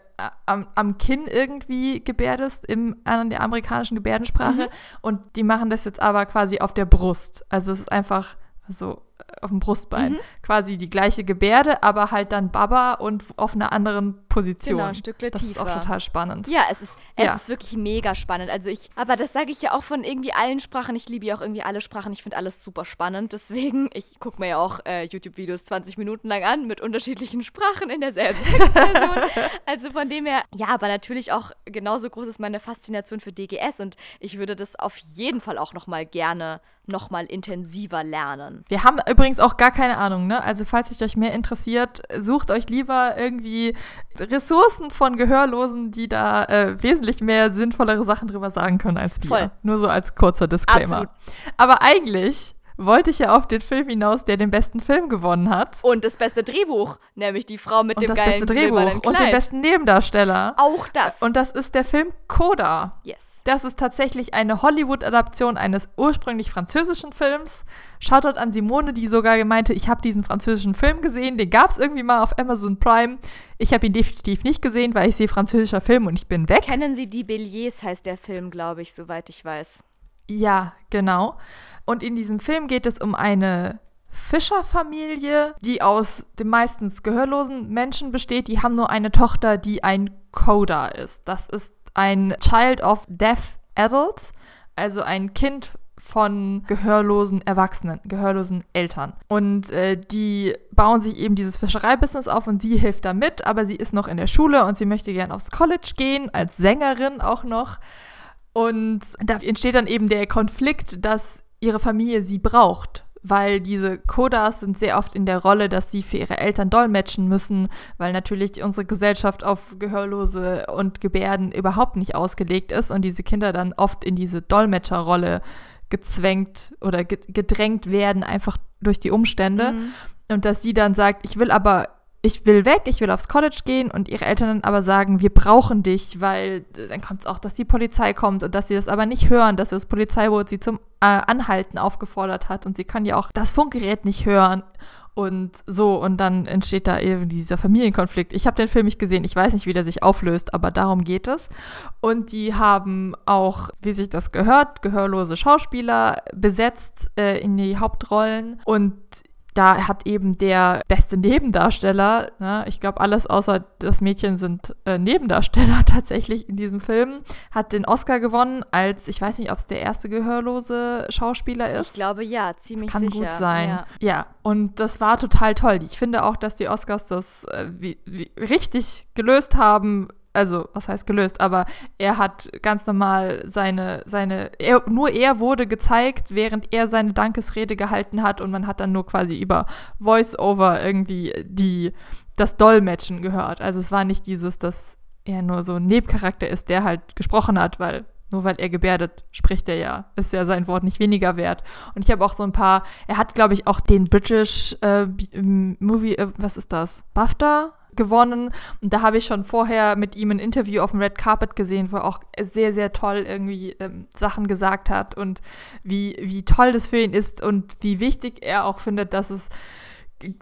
am, am Kinn irgendwie gebärdest im, an der amerikanischen Gebärdensprache. Und die machen das jetzt aber quasi auf der Brust. Also es ist einfach so äh, auf dem Brustbein. Quasi die gleiche Gebärde, aber halt dann Baba und auf einer anderen Position. Genau, ein Stückle das ist auch tiefer. total spannend. Ja, es ist, es Ja. ist wirklich mega spannend. Also ich, aber das sage ich ja auch von irgendwie allen Sprachen. Ich liebe ja auch irgendwie alle Sprachen. Ich finde alles super spannend. Deswegen, ich gucke mir ja auch äh, YouTube-Videos 20 Minuten lang an mit unterschiedlichen Sprachen in derselben (laughs) Textversion. also von dem her, ja, aber natürlich auch genauso groß ist meine Faszination für DGS und ich würde das auf jeden Fall auch noch mal gerne noch mal intensiver lernen. Wir haben übrigens auch gar keine Ahnung, ne? Also falls sich euch mehr interessiert, sucht euch lieber irgendwie Ressourcen von Gehörlosen, die da äh, wesentlich mehr sinnvollere Sachen drüber sagen können als wir. Voll. Nur so als kurzer Disclaimer. Absolut. Aber eigentlich wollte ich ja auf den Film hinaus, der den besten Film gewonnen hat. Und das beste Drehbuch, nämlich die Frau mit Und dem das geilen beste Drehbuch und Kleid. den besten Nebendarsteller. auch das. Und das ist der Film Coda. yes. Das ist tatsächlich eine Hollywood-Adaption eines ursprünglich französischen Films. Shoutout an Simone, die sogar meinte, ich habe diesen französischen Film gesehen. Den gab es irgendwie mal auf Amazon Prime. Ich habe ihn definitiv nicht gesehen, weil ich sehe französischer Film und ich bin weg. Kennen Sie die Béliers, heißt der Film, glaube ich, soweit ich weiß. Ja, genau. Und in diesem Film geht es um eine Fischerfamilie, die aus den meistens gehörlosen Menschen besteht. Die haben nur eine Tochter, die ein Coda ist. Das ist ein Child of Deaf Adults, also ein Kind von gehörlosen Erwachsenen, gehörlosen Eltern. Und äh, die bauen sich eben dieses Fischereibusiness auf und sie hilft da mit, aber sie ist noch in der Schule und sie möchte gern aufs College gehen, als Sängerin auch noch. Und da entsteht dann eben der Konflikt, dass ihre Familie sie braucht weil diese Kodas sind sehr oft in der Rolle, dass sie für ihre Eltern dolmetschen müssen, weil natürlich unsere Gesellschaft auf Gehörlose und Gebärden überhaupt nicht ausgelegt ist und diese Kinder dann oft in diese Dolmetscherrolle gezwängt oder gedrängt werden, einfach durch die Umstände. Mhm. Und dass sie dann sagt, ich will aber ich will weg, ich will aufs College gehen und ihre Eltern dann aber sagen, wir brauchen dich, weil dann kommt es auch, dass die Polizei kommt und dass sie das aber nicht hören, dass das Polizeiboot sie zum äh, Anhalten aufgefordert hat und sie kann ja auch das Funkgerät nicht hören und so und dann entsteht da eben dieser Familienkonflikt. Ich habe den Film nicht gesehen, ich weiß nicht, wie der sich auflöst, aber darum geht es. Und die haben auch, wie sich das gehört, gehörlose Schauspieler besetzt äh, in die Hauptrollen und da hat eben der beste Nebendarsteller, ne, ich glaube, alles außer das Mädchen sind äh, Nebendarsteller (laughs) tatsächlich in diesem Film, hat den Oscar gewonnen als, ich weiß nicht, ob es der erste gehörlose Schauspieler ist. Ich glaube ja, ziemlich das kann sicher. gut sein. Ja. ja. und das war total toll. Ich finde auch, dass die Oscars das äh, wie, wie richtig gelöst haben, also was heißt gelöst, aber er hat ganz normal seine, seine, er, nur er wurde gezeigt, während er seine Dankesrede gehalten hat und man hat dann nur quasi über Voice-Over irgendwie die, das Dolmetschen gehört. Also es war nicht dieses, dass er nur so ein Nebencharakter ist, der halt gesprochen hat, weil nur weil er gebärdet, spricht er ja. Ist ja sein Wort nicht weniger wert. Und ich habe auch so ein paar, er hat, glaube ich, auch den British äh, Movie, äh, was ist das? BAFTA gewonnen. Und da habe ich schon vorher mit ihm ein Interview auf dem Red Carpet gesehen, wo er auch sehr, sehr toll irgendwie ähm, Sachen gesagt hat und wie, wie toll das für ihn ist und wie wichtig er auch findet, dass es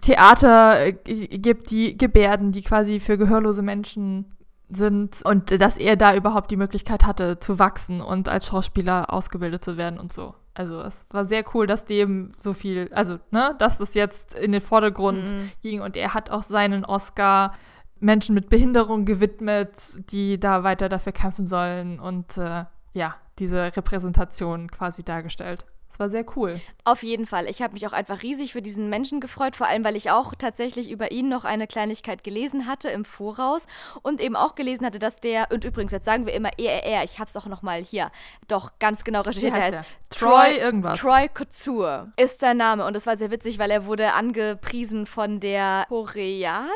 Theater äh, gibt, die Gebärden, die quasi für gehörlose Menschen sind und dass er da überhaupt die Möglichkeit hatte zu wachsen und als Schauspieler ausgebildet zu werden und so. Also es war sehr cool, dass dem so viel, also ne, dass das jetzt in den Vordergrund mhm. ging und er hat auch seinen Oscar Menschen mit Behinderung gewidmet, die da weiter dafür kämpfen sollen und äh, ja, diese Repräsentation quasi dargestellt. Es war sehr cool. Auf jeden Fall. Ich habe mich auch einfach riesig für diesen Menschen gefreut, vor allem weil ich auch tatsächlich über ihn noch eine Kleinigkeit gelesen hatte im Voraus und eben auch gelesen hatte, dass der und übrigens jetzt sagen wir immer er er, ich habe es auch noch mal hier doch ganz genau recherchiert. Heißt der? Troy irgendwas. Troy Couture ist sein Name und es war sehr witzig, weil er wurde angepriesen von der koreanischen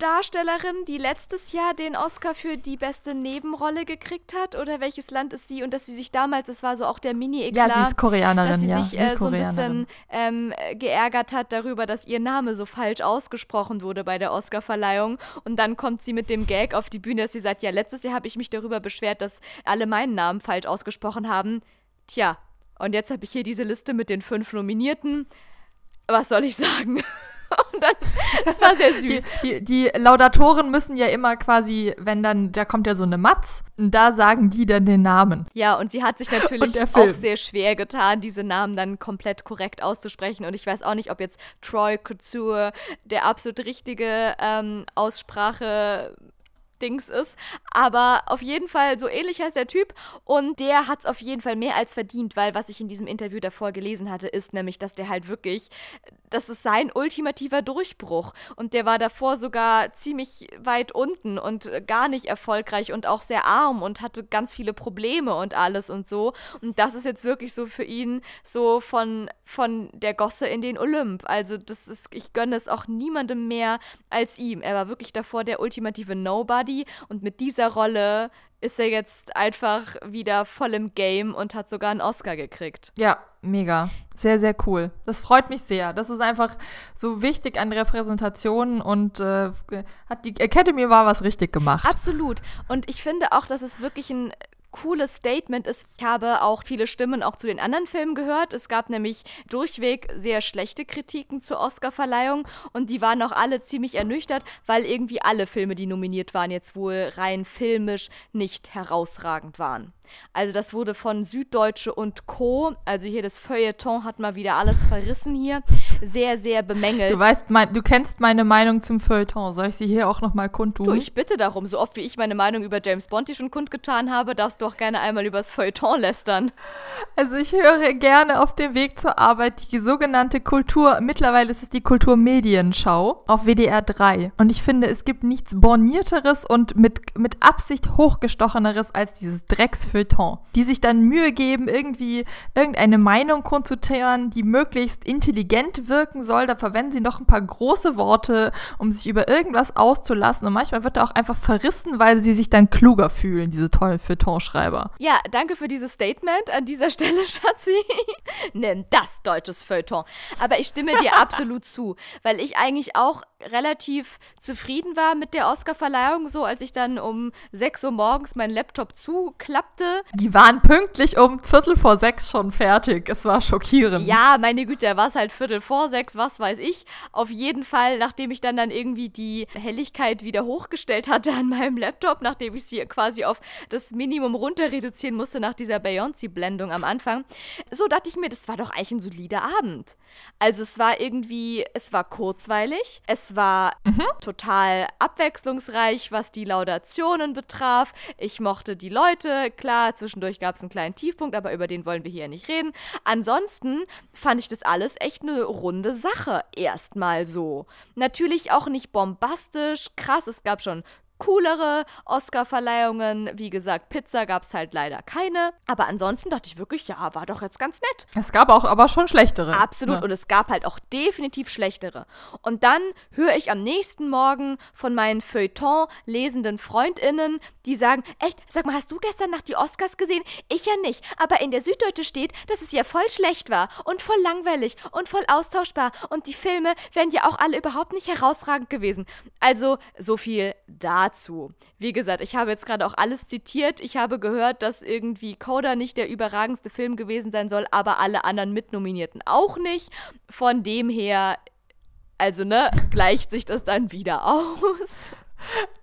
Darstellerin, die letztes Jahr den Oscar für die beste Nebenrolle gekriegt hat? Oder welches Land ist sie? Und dass sie sich damals, das war so auch der Mini-Eklat, ja, sie ist Koreanerin, dass sie ja. sich äh, so ein bisschen ähm, geärgert hat darüber, dass ihr Name so falsch ausgesprochen wurde bei der Oscarverleihung. Und dann kommt sie mit dem Gag auf die Bühne, dass sie sagt, ja, letztes Jahr habe ich mich darüber beschwert, dass alle meinen Namen falsch ausgesprochen haben. Tja, und jetzt habe ich hier diese Liste mit den fünf Nominierten. Was soll ich sagen? (laughs) Und dann, das war sehr süß. Die, die, die, Laudatoren müssen ja immer quasi, wenn dann, da kommt ja so eine Matz, da sagen die dann den Namen. Ja, und sie hat sich (laughs) natürlich auch sehr schwer getan, diese Namen dann komplett korrekt auszusprechen. Und ich weiß auch nicht, ob jetzt Troy Couture der absolut richtige ähm, Aussprache Dings ist. Aber auf jeden Fall, so ähnlich heißt der Typ. Und der hat es auf jeden Fall mehr als verdient, weil was ich in diesem Interview davor gelesen hatte, ist nämlich, dass der halt wirklich, das ist sein ultimativer Durchbruch. Und der war davor sogar ziemlich weit unten und gar nicht erfolgreich und auch sehr arm und hatte ganz viele Probleme und alles und so. Und das ist jetzt wirklich so für ihn so von, von der Gosse in den Olymp. Also das ist, ich gönne es auch niemandem mehr als ihm. Er war wirklich davor der ultimative Nobody und mit dieser Rolle ist er jetzt einfach wieder voll im Game und hat sogar einen Oscar gekriegt. Ja, mega. Sehr, sehr cool. Das freut mich sehr. Das ist einfach so wichtig an Repräsentation und äh, hat die Academy war was richtig gemacht. Absolut. Und ich finde auch, dass es wirklich ein cooles Statement ist. Ich habe auch viele Stimmen auch zu den anderen Filmen gehört. Es gab nämlich durchweg sehr schlechte Kritiken zur Oscarverleihung und die waren auch alle ziemlich ernüchtert, weil irgendwie alle Filme, die nominiert waren, jetzt wohl rein filmisch nicht herausragend waren. Also das wurde von Süddeutsche und Co., also hier das Feuilleton hat mal wieder alles verrissen hier, sehr, sehr bemängelt. Du weißt, mein, du kennst meine Meinung zum Feuilleton. Soll ich sie hier auch nochmal kundtun? Du, ich bitte darum, so oft wie ich meine Meinung über James Bond hier schon kundgetan habe, darfst du auch gerne einmal übers Feuilleton lästern. Also ich höre gerne auf dem Weg zur Arbeit die sogenannte Kultur, mittlerweile ist es die Kulturmedienschau auf WDR 3. Und ich finde, es gibt nichts bornierteres und mit, mit Absicht hochgestocheneres als dieses Drecksfeuilleton, die sich dann Mühe geben, irgendwie irgendeine Meinung kundzutun, die möglichst intelligent wirken soll. Da verwenden sie noch ein paar große Worte, um sich über irgendwas auszulassen. Und manchmal wird da auch einfach verrissen, weil sie sich dann kluger fühlen, diese tollen Feuilletonschreiber. Ja, danke für dieses Statement an dieser Stelle, (laughs) Schatzi. Nimm das deutsches Feuilleton. Aber ich stimme dir (laughs) absolut zu, weil ich eigentlich auch relativ zufrieden war mit der Oscarverleihung, so als ich dann um 6 Uhr morgens meinen Laptop zuklappte. Die waren pünktlich um Viertel vor sechs schon fertig. Es war schockierend. Ja, meine Güte, da war es halt Viertel vor sechs, was weiß ich. Auf jeden Fall, nachdem ich dann dann irgendwie die Helligkeit wieder hochgestellt hatte an meinem Laptop, nachdem ich sie quasi auf das Minimum runter reduzieren musste nach dieser Beyoncé-Blendung am Anfang, so dachte ich mir, das war doch eigentlich ein solider Abend. Also es war irgendwie, es war kurzweilig, es war mhm. total abwechslungsreich, was die Laudationen betraf. Ich mochte die Leute, klar, zwischendurch gab es einen kleinen Tiefpunkt, aber über den wollen wir hier nicht reden. Ansonsten fand ich das alles echt eine runde Sache, erstmal so. Natürlich auch nicht bombastisch, krass, es gab schon coolere Oscar-Verleihungen. Wie gesagt, Pizza gab es halt leider keine. Aber ansonsten dachte ich wirklich, ja, war doch jetzt ganz nett. Es gab auch aber schon schlechtere. Absolut. Ja. Und es gab halt auch definitiv schlechtere. Und dann höre ich am nächsten Morgen von meinen Feuilleton lesenden FreundInnen, die sagen, echt, sag mal, hast du gestern Nacht die Oscars gesehen? Ich ja nicht. Aber in der Süddeutsche steht, dass es ja voll schlecht war und voll langweilig und voll austauschbar. Und die Filme wären ja auch alle überhaupt nicht herausragend gewesen. Also, so viel dazu dazu. Wie gesagt, ich habe jetzt gerade auch alles zitiert. Ich habe gehört, dass irgendwie Coda nicht der überragendste Film gewesen sein soll, aber alle anderen Mitnominierten auch nicht. Von dem her, also ne, gleicht sich das dann wieder aus.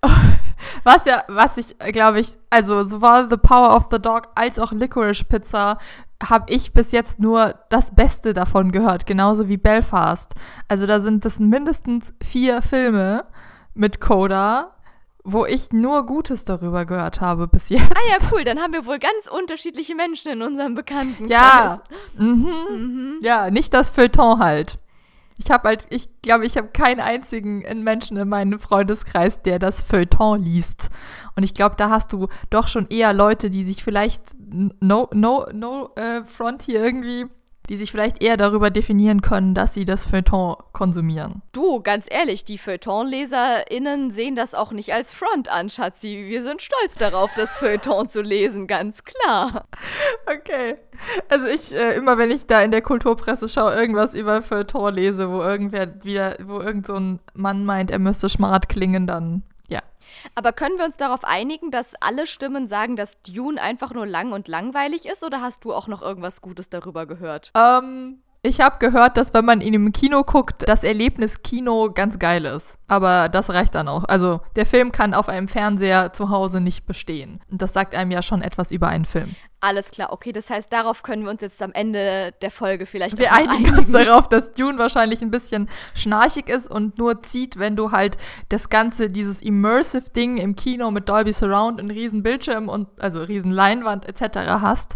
(laughs) Was ja, was ich, glaube ich, also sowohl The Power of the Dog als auch Licorice Pizza habe ich bis jetzt nur das Beste davon gehört, genauso wie Belfast. Also da sind das mindestens vier Filme mit Coda wo ich nur Gutes darüber gehört habe bis (laughs) jetzt. Ah ja, cool. Dann haben wir wohl ganz unterschiedliche Menschen in unserem Bekanntenkreis. Ja. Mhm. Mhm. Ja, nicht das Feuilleton halt. Ich habe halt, ich glaube, ich habe keinen einzigen Menschen in meinem Freundeskreis, der das Feuilleton liest. Und ich glaube, da hast du doch schon eher Leute, die sich vielleicht no, no, no äh, Front hier irgendwie die sich vielleicht eher darüber definieren können, dass sie das Feuilleton konsumieren. Du, ganz ehrlich, die Feuilleton-LeserInnen sehen das auch nicht als Front an, Schatzi. Wir sind stolz darauf, das Feuilleton zu lesen, ganz klar. (laughs) Okay. Also ich, äh, immer wenn ich da in der Kulturpresse schaue, irgendwas über Feuilleton lese, wo irgendwer wieder, wo irgend so ein Mann meint, er müsste smart klingen, dann aber können wir uns darauf einigen, dass alle Stimmen sagen, dass Dune einfach nur lang und langweilig ist? Oder hast du auch noch irgendwas Gutes darüber gehört? Ähm, ich habe gehört, dass wenn man ihn im Kino guckt, das Erlebnis Kino ganz geil ist. Aber das reicht dann auch. Also der Film kann auf einem Fernseher zu Hause nicht bestehen. Und das sagt einem ja schon etwas über einen Film. Alles klar, okay, das heißt, darauf können wir uns jetzt am Ende der Folge vielleicht Wir einigen, einigen uns darauf, dass Dune wahrscheinlich ein bisschen schnarchig ist und nur zieht, wenn du halt das ganze, dieses immersive Ding im Kino mit Dolby Surround und riesen Bildschirm und also riesen Leinwand etc. hast.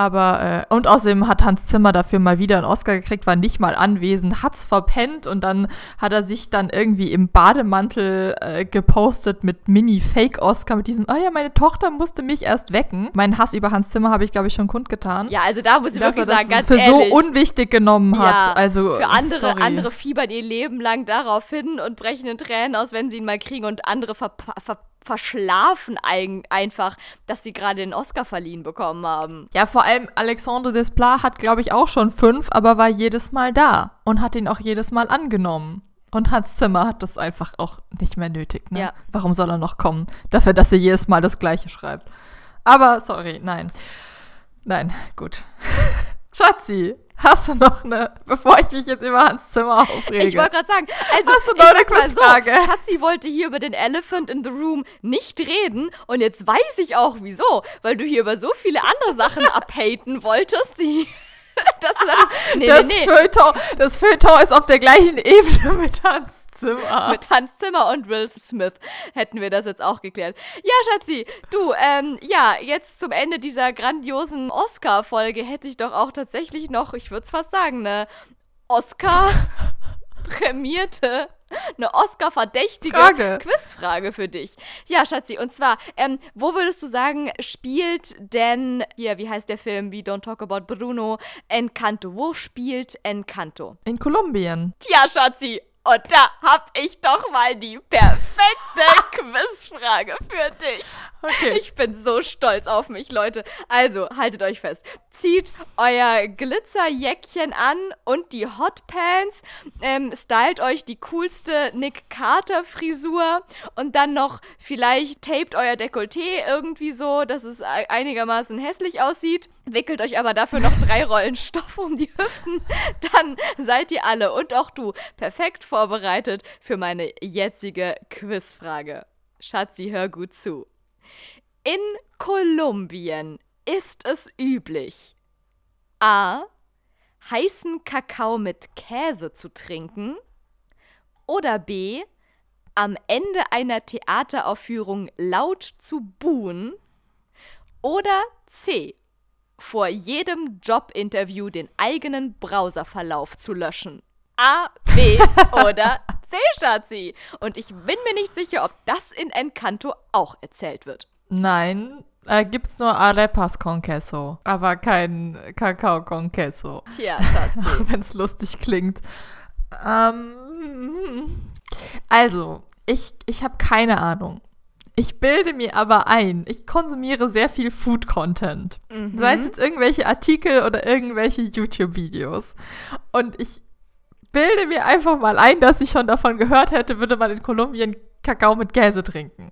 Aber, äh, und außerdem hat Hans Zimmer dafür mal wieder einen Oscar gekriegt, war nicht mal anwesend, hat's verpennt und dann hat er sich dann irgendwie im Bademantel äh, gepostet mit Mini-Fake-Oscar, mit diesem, oh ja, meine Tochter musste mich erst wecken. Meinen Hass über Hans Zimmer habe ich, glaube ich, schon kundgetan. Ja, also da muss ich wirklich sagen, ganz für ehrlich. so unwichtig genommen hat. Ja, also, für andere, sorry. andere fiebern ihr Leben lang darauf hin und brechen in Tränen aus, wenn sie ihn mal kriegen und andere ver, ver verschlafen ein, einfach, dass sie gerade den Oscar verliehen bekommen haben. Ja, vor allem Alexandre Desplat hat, glaube ich, auch schon fünf, aber war jedes Mal da und hat ihn auch jedes Mal angenommen. Und Hans Zimmer hat das einfach auch nicht mehr nötig. Ne? Ja. Warum soll er noch kommen? Dafür, dass er jedes Mal das Gleiche schreibt. Aber sorry, nein. Nein, gut. (laughs) Schatzi, Hast du noch eine, bevor ich mich jetzt über Hans Zimmer aufrege? Ich wollte gerade sagen, also Hast du noch eine mal so, Quizfrage? Schatzi wollte hier über den Elephant in the Room nicht reden und jetzt weiß ich auch wieso, weil du hier über so viele andere Sachen (laughs) abhaten wolltest, die (laughs) dass du dachtest, nee, das, nee, nee, Feuilleton, das Feuilleton ist auf der gleichen Ebene (laughs) mit Hans Zimmer. (laughs) mit Hans Zimmer und Will Smith hätten wir das jetzt auch geklärt. Ja, Schatzi, du, ähm, ja, jetzt zum Ende dieser grandiosen Oscar-Folge hätte ich doch auch tatsächlich noch, ich würde es fast sagen, eine Oscar-prämierte, eine Oscar-verdächtige Frage. Quizfrage für dich. Ja, Schatzi, und zwar, ähm, wo würdest du sagen, spielt denn, hier, wie heißt der Film, wie Don't Talk About Bruno, Encanto, wo spielt Encanto? In Kolumbien. Tja, Schatzi, und da hab ich doch mal die perfekte Quizfrage für dich. Okay. Ich bin so stolz auf mich, Leute. Also, haltet euch fest. Zieht euer Glitzerjäckchen an und die Hotpants. Ähm, stylt euch die coolste Nick Carter Frisur und dann noch vielleicht tapet euer Dekolleté irgendwie so, dass es einigermaßen hässlich aussieht. Wickelt euch aber dafür noch drei Rollen Stoff um die Hüften. Dann seid ihr alle und auch du perfekt vorbereitet für meine jetzige Quizfrage. Schatzi, hör gut zu. In Kolumbien ist es üblich, a. heißen Kakao mit Käse zu trinken oder b. am Ende einer Theateraufführung laut zu buhen oder c. vor jedem Jobinterview den eigenen Browserverlauf zu löschen. A, B (laughs) oder Schatzi. Und ich bin mir nicht sicher, ob das in Encanto auch erzählt wird. Nein, äh, gibt's nur Arepas con queso, aber kein Kakao con queso. Tja, Schatzi. (laughs) Auch wenn es lustig klingt. Ähm, also, ich, ich habe keine Ahnung. Ich bilde mir aber ein, ich konsumiere sehr viel Food-Content. Sei es jetzt irgendwelche Artikel oder irgendwelche YouTube-Videos. Und ich bilde mir einfach mal ein, dass ich schon davon gehört hätte, würde man in Kolumbien Kakao mit Käse trinken.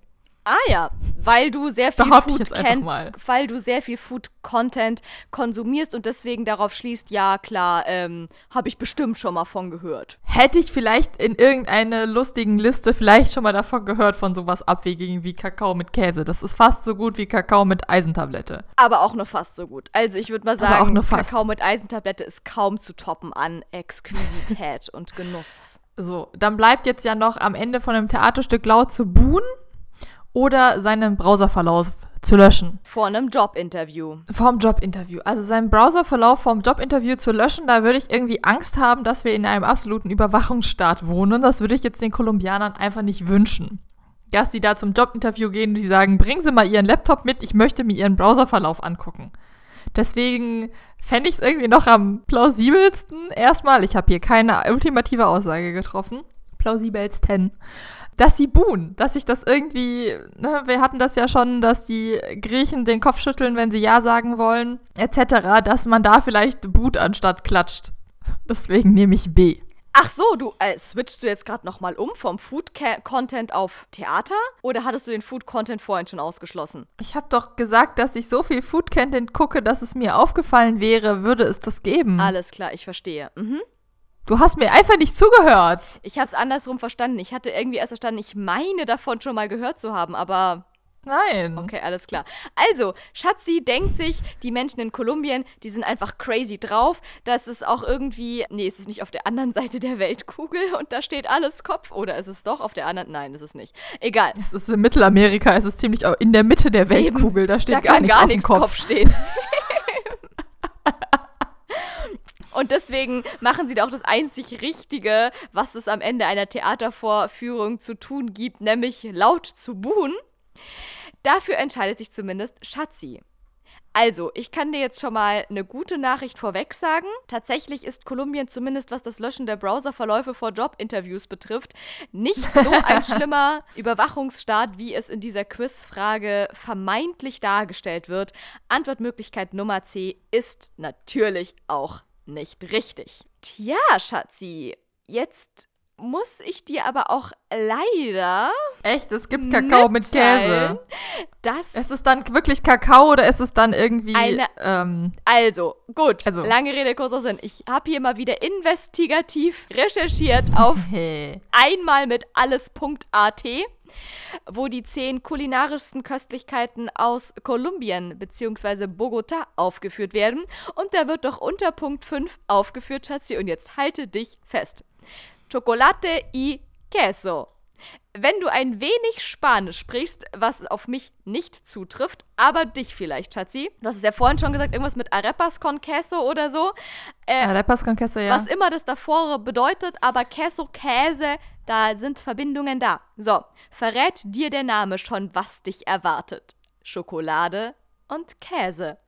Ah ja, weil du sehr viel Behaupte ich Food jetzt einfach kenn- mal. weil du sehr viel Food Content konsumierst und deswegen darauf schließt, ja klar, ähm, habe ich bestimmt schon mal von gehört. Hätte ich vielleicht in irgendeiner lustigen Liste vielleicht schon mal davon gehört, von sowas Abwegigen wie Kakao mit Käse. Das ist fast so gut wie Kakao mit Eisentablette. Aber auch nur fast so gut. Also ich würde mal sagen. Kakao mit Eisentablette ist kaum zu toppen an Exquisität (laughs) und Genuss. So, dann bleibt jetzt ja noch am Ende von einem Theaterstück laut zu buhen oder seinen Browserverlauf zu löschen. Vor einem Jobinterview. Vorm Jobinterview. Also seinen Browserverlauf vorm Jobinterview zu löschen, da würde ich irgendwie Angst haben, dass wir in einem absoluten Überwachungsstaat wohnen. Das würde ich jetzt den Kolumbianern einfach nicht wünschen. Dass die da zum Jobinterview gehen und die sagen, bringen Sie mal Ihren Laptop mit, ich möchte mir Ihren Browserverlauf angucken. Deswegen fände ich es irgendwie noch am plausibelsten. Erstmal, ich habe hier keine ultimative Aussage getroffen. Plausibelsten. Dass sie buhen, dass sich das irgendwie, ne, wir hatten das ja schon, dass die Griechen den Kopf schütteln, wenn sie Ja sagen wollen, etc., dass man da vielleicht buht anstatt klatscht. Deswegen nehme ich B. Ach so, du äh, switchst du jetzt gerade nochmal um vom Food-Content auf Theater? Oder hattest du den Food-Content vorhin schon ausgeschlossen? Ich habe doch gesagt, dass ich so viel Food-Content gucke, dass es mir aufgefallen wäre, würde es das geben. Alles klar, ich verstehe. Mhm. Du hast mir einfach nicht zugehört. Ich habe es andersrum verstanden. Ich hatte irgendwie erst verstanden, ich meine davon schon mal gehört zu haben, aber Nein. okay, alles klar. Also, Schatzi denkt sich, die Menschen in Kolumbien, die sind einfach crazy drauf. Das ist auch irgendwie, nee, es ist nicht auf der anderen Seite der Weltkugel und da steht alles Kopf. Oder ist es doch auf der anderen? Nein, ist es nicht. Egal. Es ist in Mittelamerika, es ist ziemlich in der Mitte der Weltkugel, da steht da gar nichts gar auf dem Kopf. Kopf stehen. (laughs) (laughs) Und deswegen machen sie da auch das einzig Richtige, was es am Ende einer Theatervorführung zu tun gibt, nämlich laut zu buhen. Dafür entscheidet sich zumindest Schatzi. Also, ich kann dir jetzt schon mal eine gute Nachricht vorweg sagen. Tatsächlich ist Kolumbien zumindest, was das Löschen der Browserverläufe vor Jobinterviews betrifft, nicht (laughs) so ein schlimmer Überwachungsstaat, wie es in dieser Quizfrage vermeintlich dargestellt wird. Antwortmöglichkeit Nummer C ist natürlich auch nicht richtig. Tja, Schatzi, jetzt muss ich dir aber auch leider Echt? Es gibt Kakao mit Käse. dass Ist es dann wirklich Kakao oder ist es dann irgendwie. Eine- ähm, Also, gut. Also- Lange Rede, kurzer Sinn. Ich habe hier mal wieder investigativ recherchiert auf (laughs) hey. einmal mit alles.at, wo die zehn kulinarischsten Köstlichkeiten aus Kolumbien bzw. Bogota aufgeführt werden. Und da wird doch unter Punkt 5 aufgeführt, Schatzi. Und jetzt halte dich fest. Chocolate y queso. Wenn du ein wenig Spanisch sprichst, was auf mich nicht zutrifft, aber dich vielleicht, Schatzi. Du hast es ja vorhin schon gesagt, irgendwas mit Arepas con queso oder so. Äh, Arepas con queso, ja. was immer das davor bedeutet, aber Queso, Käse, da sind Verbindungen da. So, verrät dir der Name schon, was dich erwartet. Schokolade und Käse.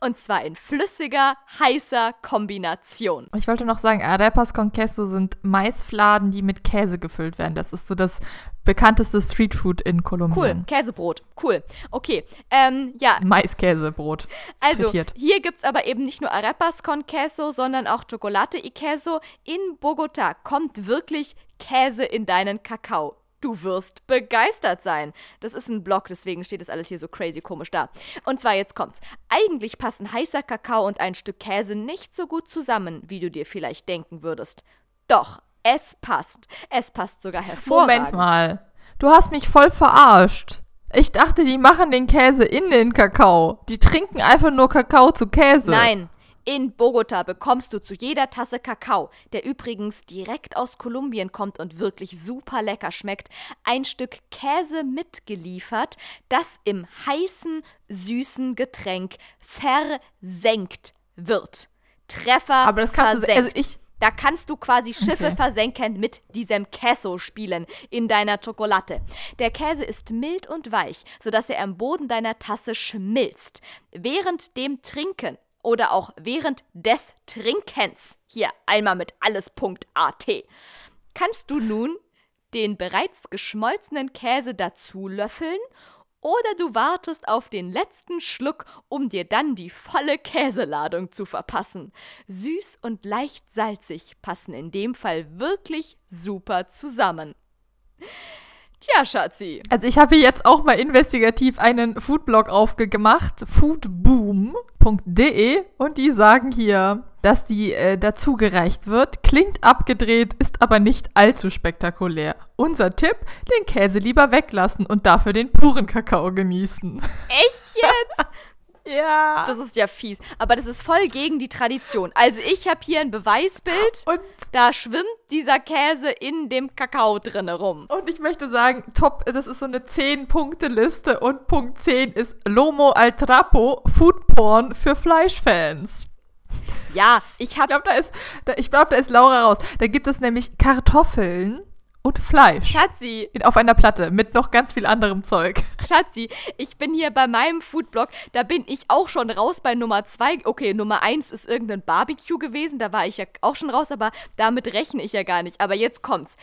Und zwar in flüssiger, heißer Kombination. Ich wollte noch sagen, Arepas con queso sind Maisfladen, die mit Käse gefüllt werden. Das ist so das bekannteste Streetfood in Cool, Kolumbien. Käsebrot. Cool. Okay, ähm, ja, Maiskäsebrot. Also, frittiert. hier gibt es aber eben nicht nur Arepas con Queso, sondern auch Chocolate y Queso. In Bogota kommt wirklich Käse in deinen Kakao. Du wirst begeistert sein. Das ist ein Blog, deswegen steht das alles hier so crazy komisch da. Und zwar jetzt kommt's. Eigentlich passen heißer Kakao und ein Stück Käse nicht so gut zusammen, wie du dir vielleicht denken würdest. Doch, es passt. Es passt sogar hervorragend. Moment mal. Du hast mich voll verarscht. Ich dachte, die machen den Käse in den Kakao. Die trinken einfach nur Kakao zu Käse. Nein, in Bogota bekommst du zu jeder Tasse Kakao, der übrigens direkt aus Kolumbien kommt und wirklich super lecker schmeckt, ein Stück Käse mitgeliefert, das im heißen, süßen Getränk versenkt wird. Treffer Aber das kannst du. versenkt. Also ich. Da kannst du quasi Schiffe Okay. versenken mit diesem Queso spielen in deiner Schokolade. Der Käse ist mild und weich, sodass er am Boden deiner Tasse schmilzt. Während dem Trinken oder auch während des Trinkens, hier einmal mit alles.at, kannst du nun den bereits geschmolzenen Käse dazu löffeln oder du wartest auf den letzten Schluck, um dir dann die volle Käseladung zu verpassen. Süß und leicht salzig passen in dem Fall wirklich super zusammen. Tja, Schatzi. Also ich habe hier jetzt auch mal investigativ einen Foodblog aufgemacht, foodboom.de und die sagen hier, dass die äh, dazugereicht wird. Klingt abgedreht, ist aber nicht allzu spektakulär. Unser Tipp, den Käse lieber weglassen und dafür den puren Kakao genießen. Echt jetzt? (laughs) Ja. Das ist ja fies. Aber das ist voll gegen die Tradition. Also ich habe hier ein Beweisbild. und, Da schwimmt dieser Käse in dem Kakao drinne rum. und ich möchte sagen, top, das ist so eine 10-Punkte-Liste und Punkt 10 ist Lomo al Trapo, Foodporn für Fleischfans. Ja, ich Ich habe glaube, da ist, da, ich glaube, da ist Laura raus. Da gibt es nämlich Kartoffeln und Fleisch. Schatzi, Auf einer Platte mit noch ganz viel anderem Zeug. (laughs) Schatzi, ich bin hier bei meinem Foodblog, da bin ich auch schon raus bei Nummer zwei. Okay, Nummer eins ist irgendein Barbecue gewesen, da war ich ja auch schon raus, aber damit rechne ich ja gar nicht. Aber jetzt kommt's.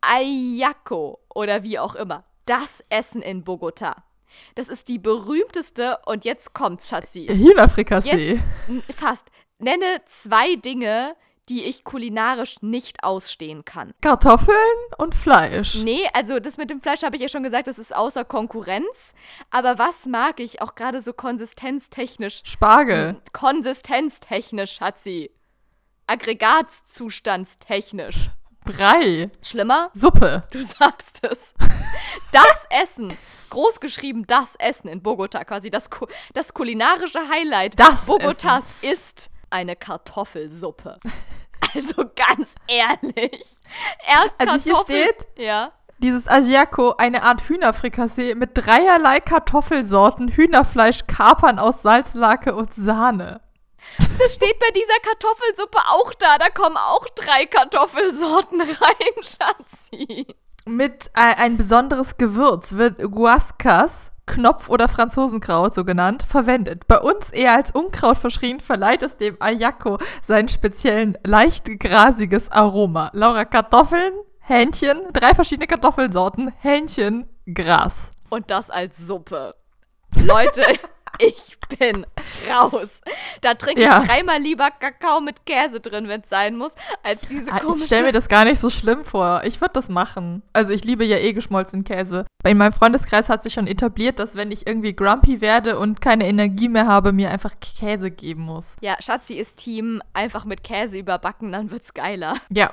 Ayako oder wie auch immer. Das Essen in Bogota. Das ist die berühmteste und jetzt kommt's, Schatzi. N- fast. Nenne zwei Dinge, die ich kulinarisch nicht ausstehen kann. Kartoffeln und Fleisch. Nee, also das mit dem Fleisch habe ich ja schon gesagt, das ist außer Konkurrenz. Aber was mag ich auch gerade so konsistenztechnisch? Spargel. Konsistenztechnisch, Schatzi. Aggregatzustandstechnisch. Brei. Schlimmer? Suppe. Du sagst es. Das Essen, großgeschrieben das Essen in Bogota, quasi das, das kulinarische Highlight Das Bogotas ist eine Kartoffelsuppe. (laughs) Also ganz ehrlich. Erst Also hier Kartoffel- steht- Ja. Dieses Asiaco, eine Art Hühnerfrikassee mit dreierlei Kartoffelsorten, Hühnerfleisch, Kapern aus Salzlake und Sahne. Das steht bei dieser Kartoffelsuppe auch da. Da kommen auch drei Kartoffelsorten (laughs) rein, Schatzi. Mit äh, ein besonderes Gewürz wird Guascas, Knopf- oder Franzosenkraut, so genannt, verwendet. Bei uns eher als Unkraut verschrien, verleiht es dem Ayako seinen speziellen, leicht grasiges Aroma. Laura, Kartoffeln, Hähnchen, drei verschiedene Kartoffelsorten, Hähnchen, Gras. Und das als Suppe. Leute, (laughs) ich bin raus. Da trinke Ja. ich dreimal lieber Kakao mit Käse drin, wenn es sein muss, als diese Ah, Ich komische. stelle mir das gar nicht so schlimm vor. Ich würde das machen. Also ich liebe ja eh geschmolzenen Käse. In meinem Freundeskreis hat sich schon etabliert, dass wenn ich irgendwie grumpy werde und keine Energie mehr habe, mir einfach Käse geben muss. ja, Schatzi ist Team, einfach mit Käse überbacken, dann wird's geiler. Ja.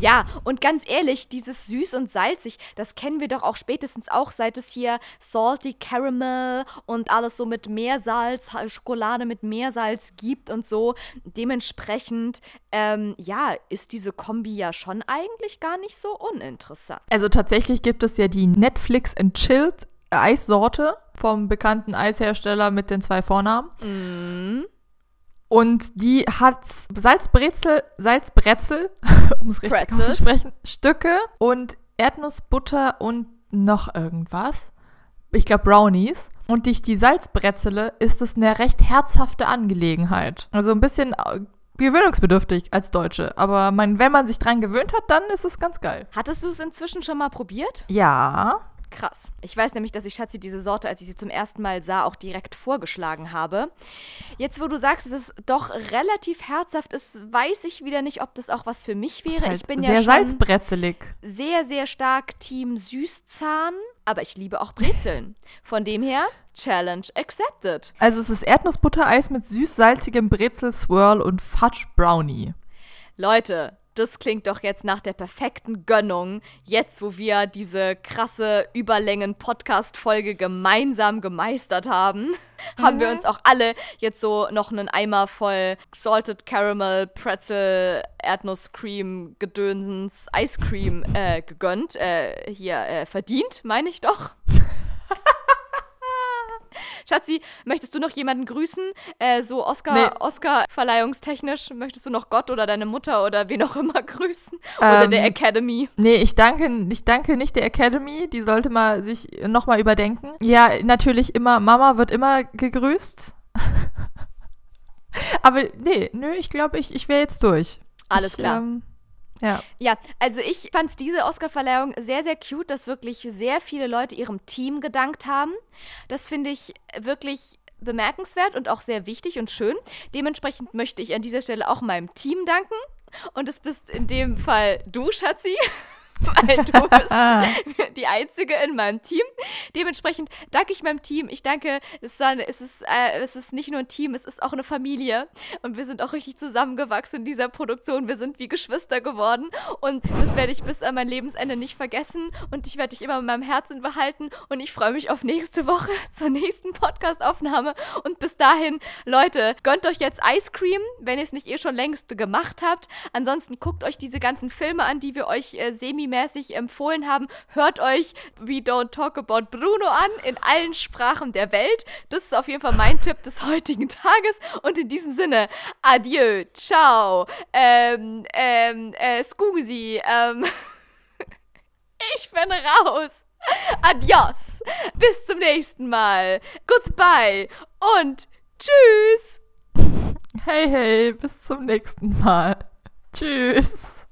Ja, und ganz ehrlich, dieses süß und salzig, das kennen wir doch auch spätestens auch, seit es hier Salty Caramel und alles so mit Meersalz, Schokolade mit Meersalz gibt und so. Dementsprechend, ähm, ja, ist diese Kombi ja schon eigentlich gar nicht so uninteressant. Also tatsächlich gibt es ja die Netflix and Chilled Eissorte vom bekannten Eishersteller mit den zwei Vornamen. Mhm. Und die hat Salzbrezel, Salzbrezel, (laughs) um es richtig Pretzels. auszusprechen, Stücke und Erdnussbutter und noch irgendwas. Ich glaube Brownies. Und durch die Salzbrezele ist es eine recht herzhafte Angelegenheit. Also ein bisschen äh, gewöhnungsbedürftig als Deutsche. Aber man, wenn man sich dran gewöhnt hat, dann ist es ganz geil. Hattest du es inzwischen schon mal probiert? Ja. Krass. Ich weiß nämlich, dass ich Schatzi diese Sorte, als ich sie zum ersten Mal sah, auch direkt vorgeschlagen habe. Jetzt, wo du sagst, dass es doch relativ herzhaft ist, weiß ich wieder nicht, ob das auch was für mich wäre. Halt ich bin sehr ja salzbrezelig. sehr, sehr stark Team Süßzahn, aber ich liebe auch Brezeln. Von dem her, Challenge accepted. Also es ist Erdnussbuttereis mit süß-salzigem Brezel-Swirl und Fudge-Brownie. Leute, das klingt doch jetzt nach der perfekten Gönnung. Jetzt, wo wir diese krasse Überlängen-Podcast-Folge gemeinsam gemeistert haben, (laughs) haben wir uns auch alle jetzt so noch einen Eimer voll Salted Caramel, Pretzel, Erdnusscreme, Gedönsens, Ice Cream äh, gegönnt. Äh, hier, äh, verdient, meine ich doch. (laughs) Schatzi, möchtest du noch jemanden grüßen? Äh, so Oscar, Nee. Oscar-verleihungstechnisch, möchtest du noch Gott oder deine Mutter oder wen auch immer (laughs) grüßen? Oder Ähm, der Academy? Nee, ich danke, ich danke nicht der Academy. Die sollte mal sich nochmal überdenken. Ja, natürlich immer, Mama wird immer gegrüßt. (laughs) Aber nee, nö, ich glaube, ich, ich wäre jetzt durch. Alles ich, klar. Ähm, ja. Ja, also ich fand diese Oscar-Verleihung sehr, sehr cute, dass wirklich sehr viele Leute ihrem Team gedankt haben. Das finde ich wirklich bemerkenswert und auch sehr wichtig und schön. Dementsprechend möchte ich an dieser Stelle auch meinem Team danken. Und es bist in dem Fall du, Schatzi. (laughs) (laughs) Weil du bist (laughs) die Einzige in meinem Team. Dementsprechend danke ich meinem Team. Ich danke, es ist, äh, es ist nicht nur ein Team, es ist auch eine Familie. Und wir sind auch richtig zusammengewachsen in dieser Produktion. Wir sind wie Geschwister geworden. Und das werde ich bis an mein Lebensende nicht vergessen. Und ich werde dich immer in meinem Herzen behalten. Und ich freue mich auf nächste Woche (laughs) zur nächsten Podcast-Aufnahme. Und bis dahin, Leute, gönnt euch jetzt Ice Cream, wenn ihr es nicht eh schon längst gemacht habt. Ansonsten guckt euch diese ganzen Filme an, die wir euch äh, semi-mäßig empfohlen haben. Hört euch We Don't Talk About Bruno an in allen Sprachen der Welt. Das ist auf jeden Fall mein Tipp des heutigen Tages. Und in diesem Sinne, adieu, ciao, ähm, ähm, äh, scusi, ähm, (laughs) ich bin raus. Adios. Bis zum nächsten Mal. Goodbye und tschüss. Hey, hey, bis zum nächsten Mal. Tschüss.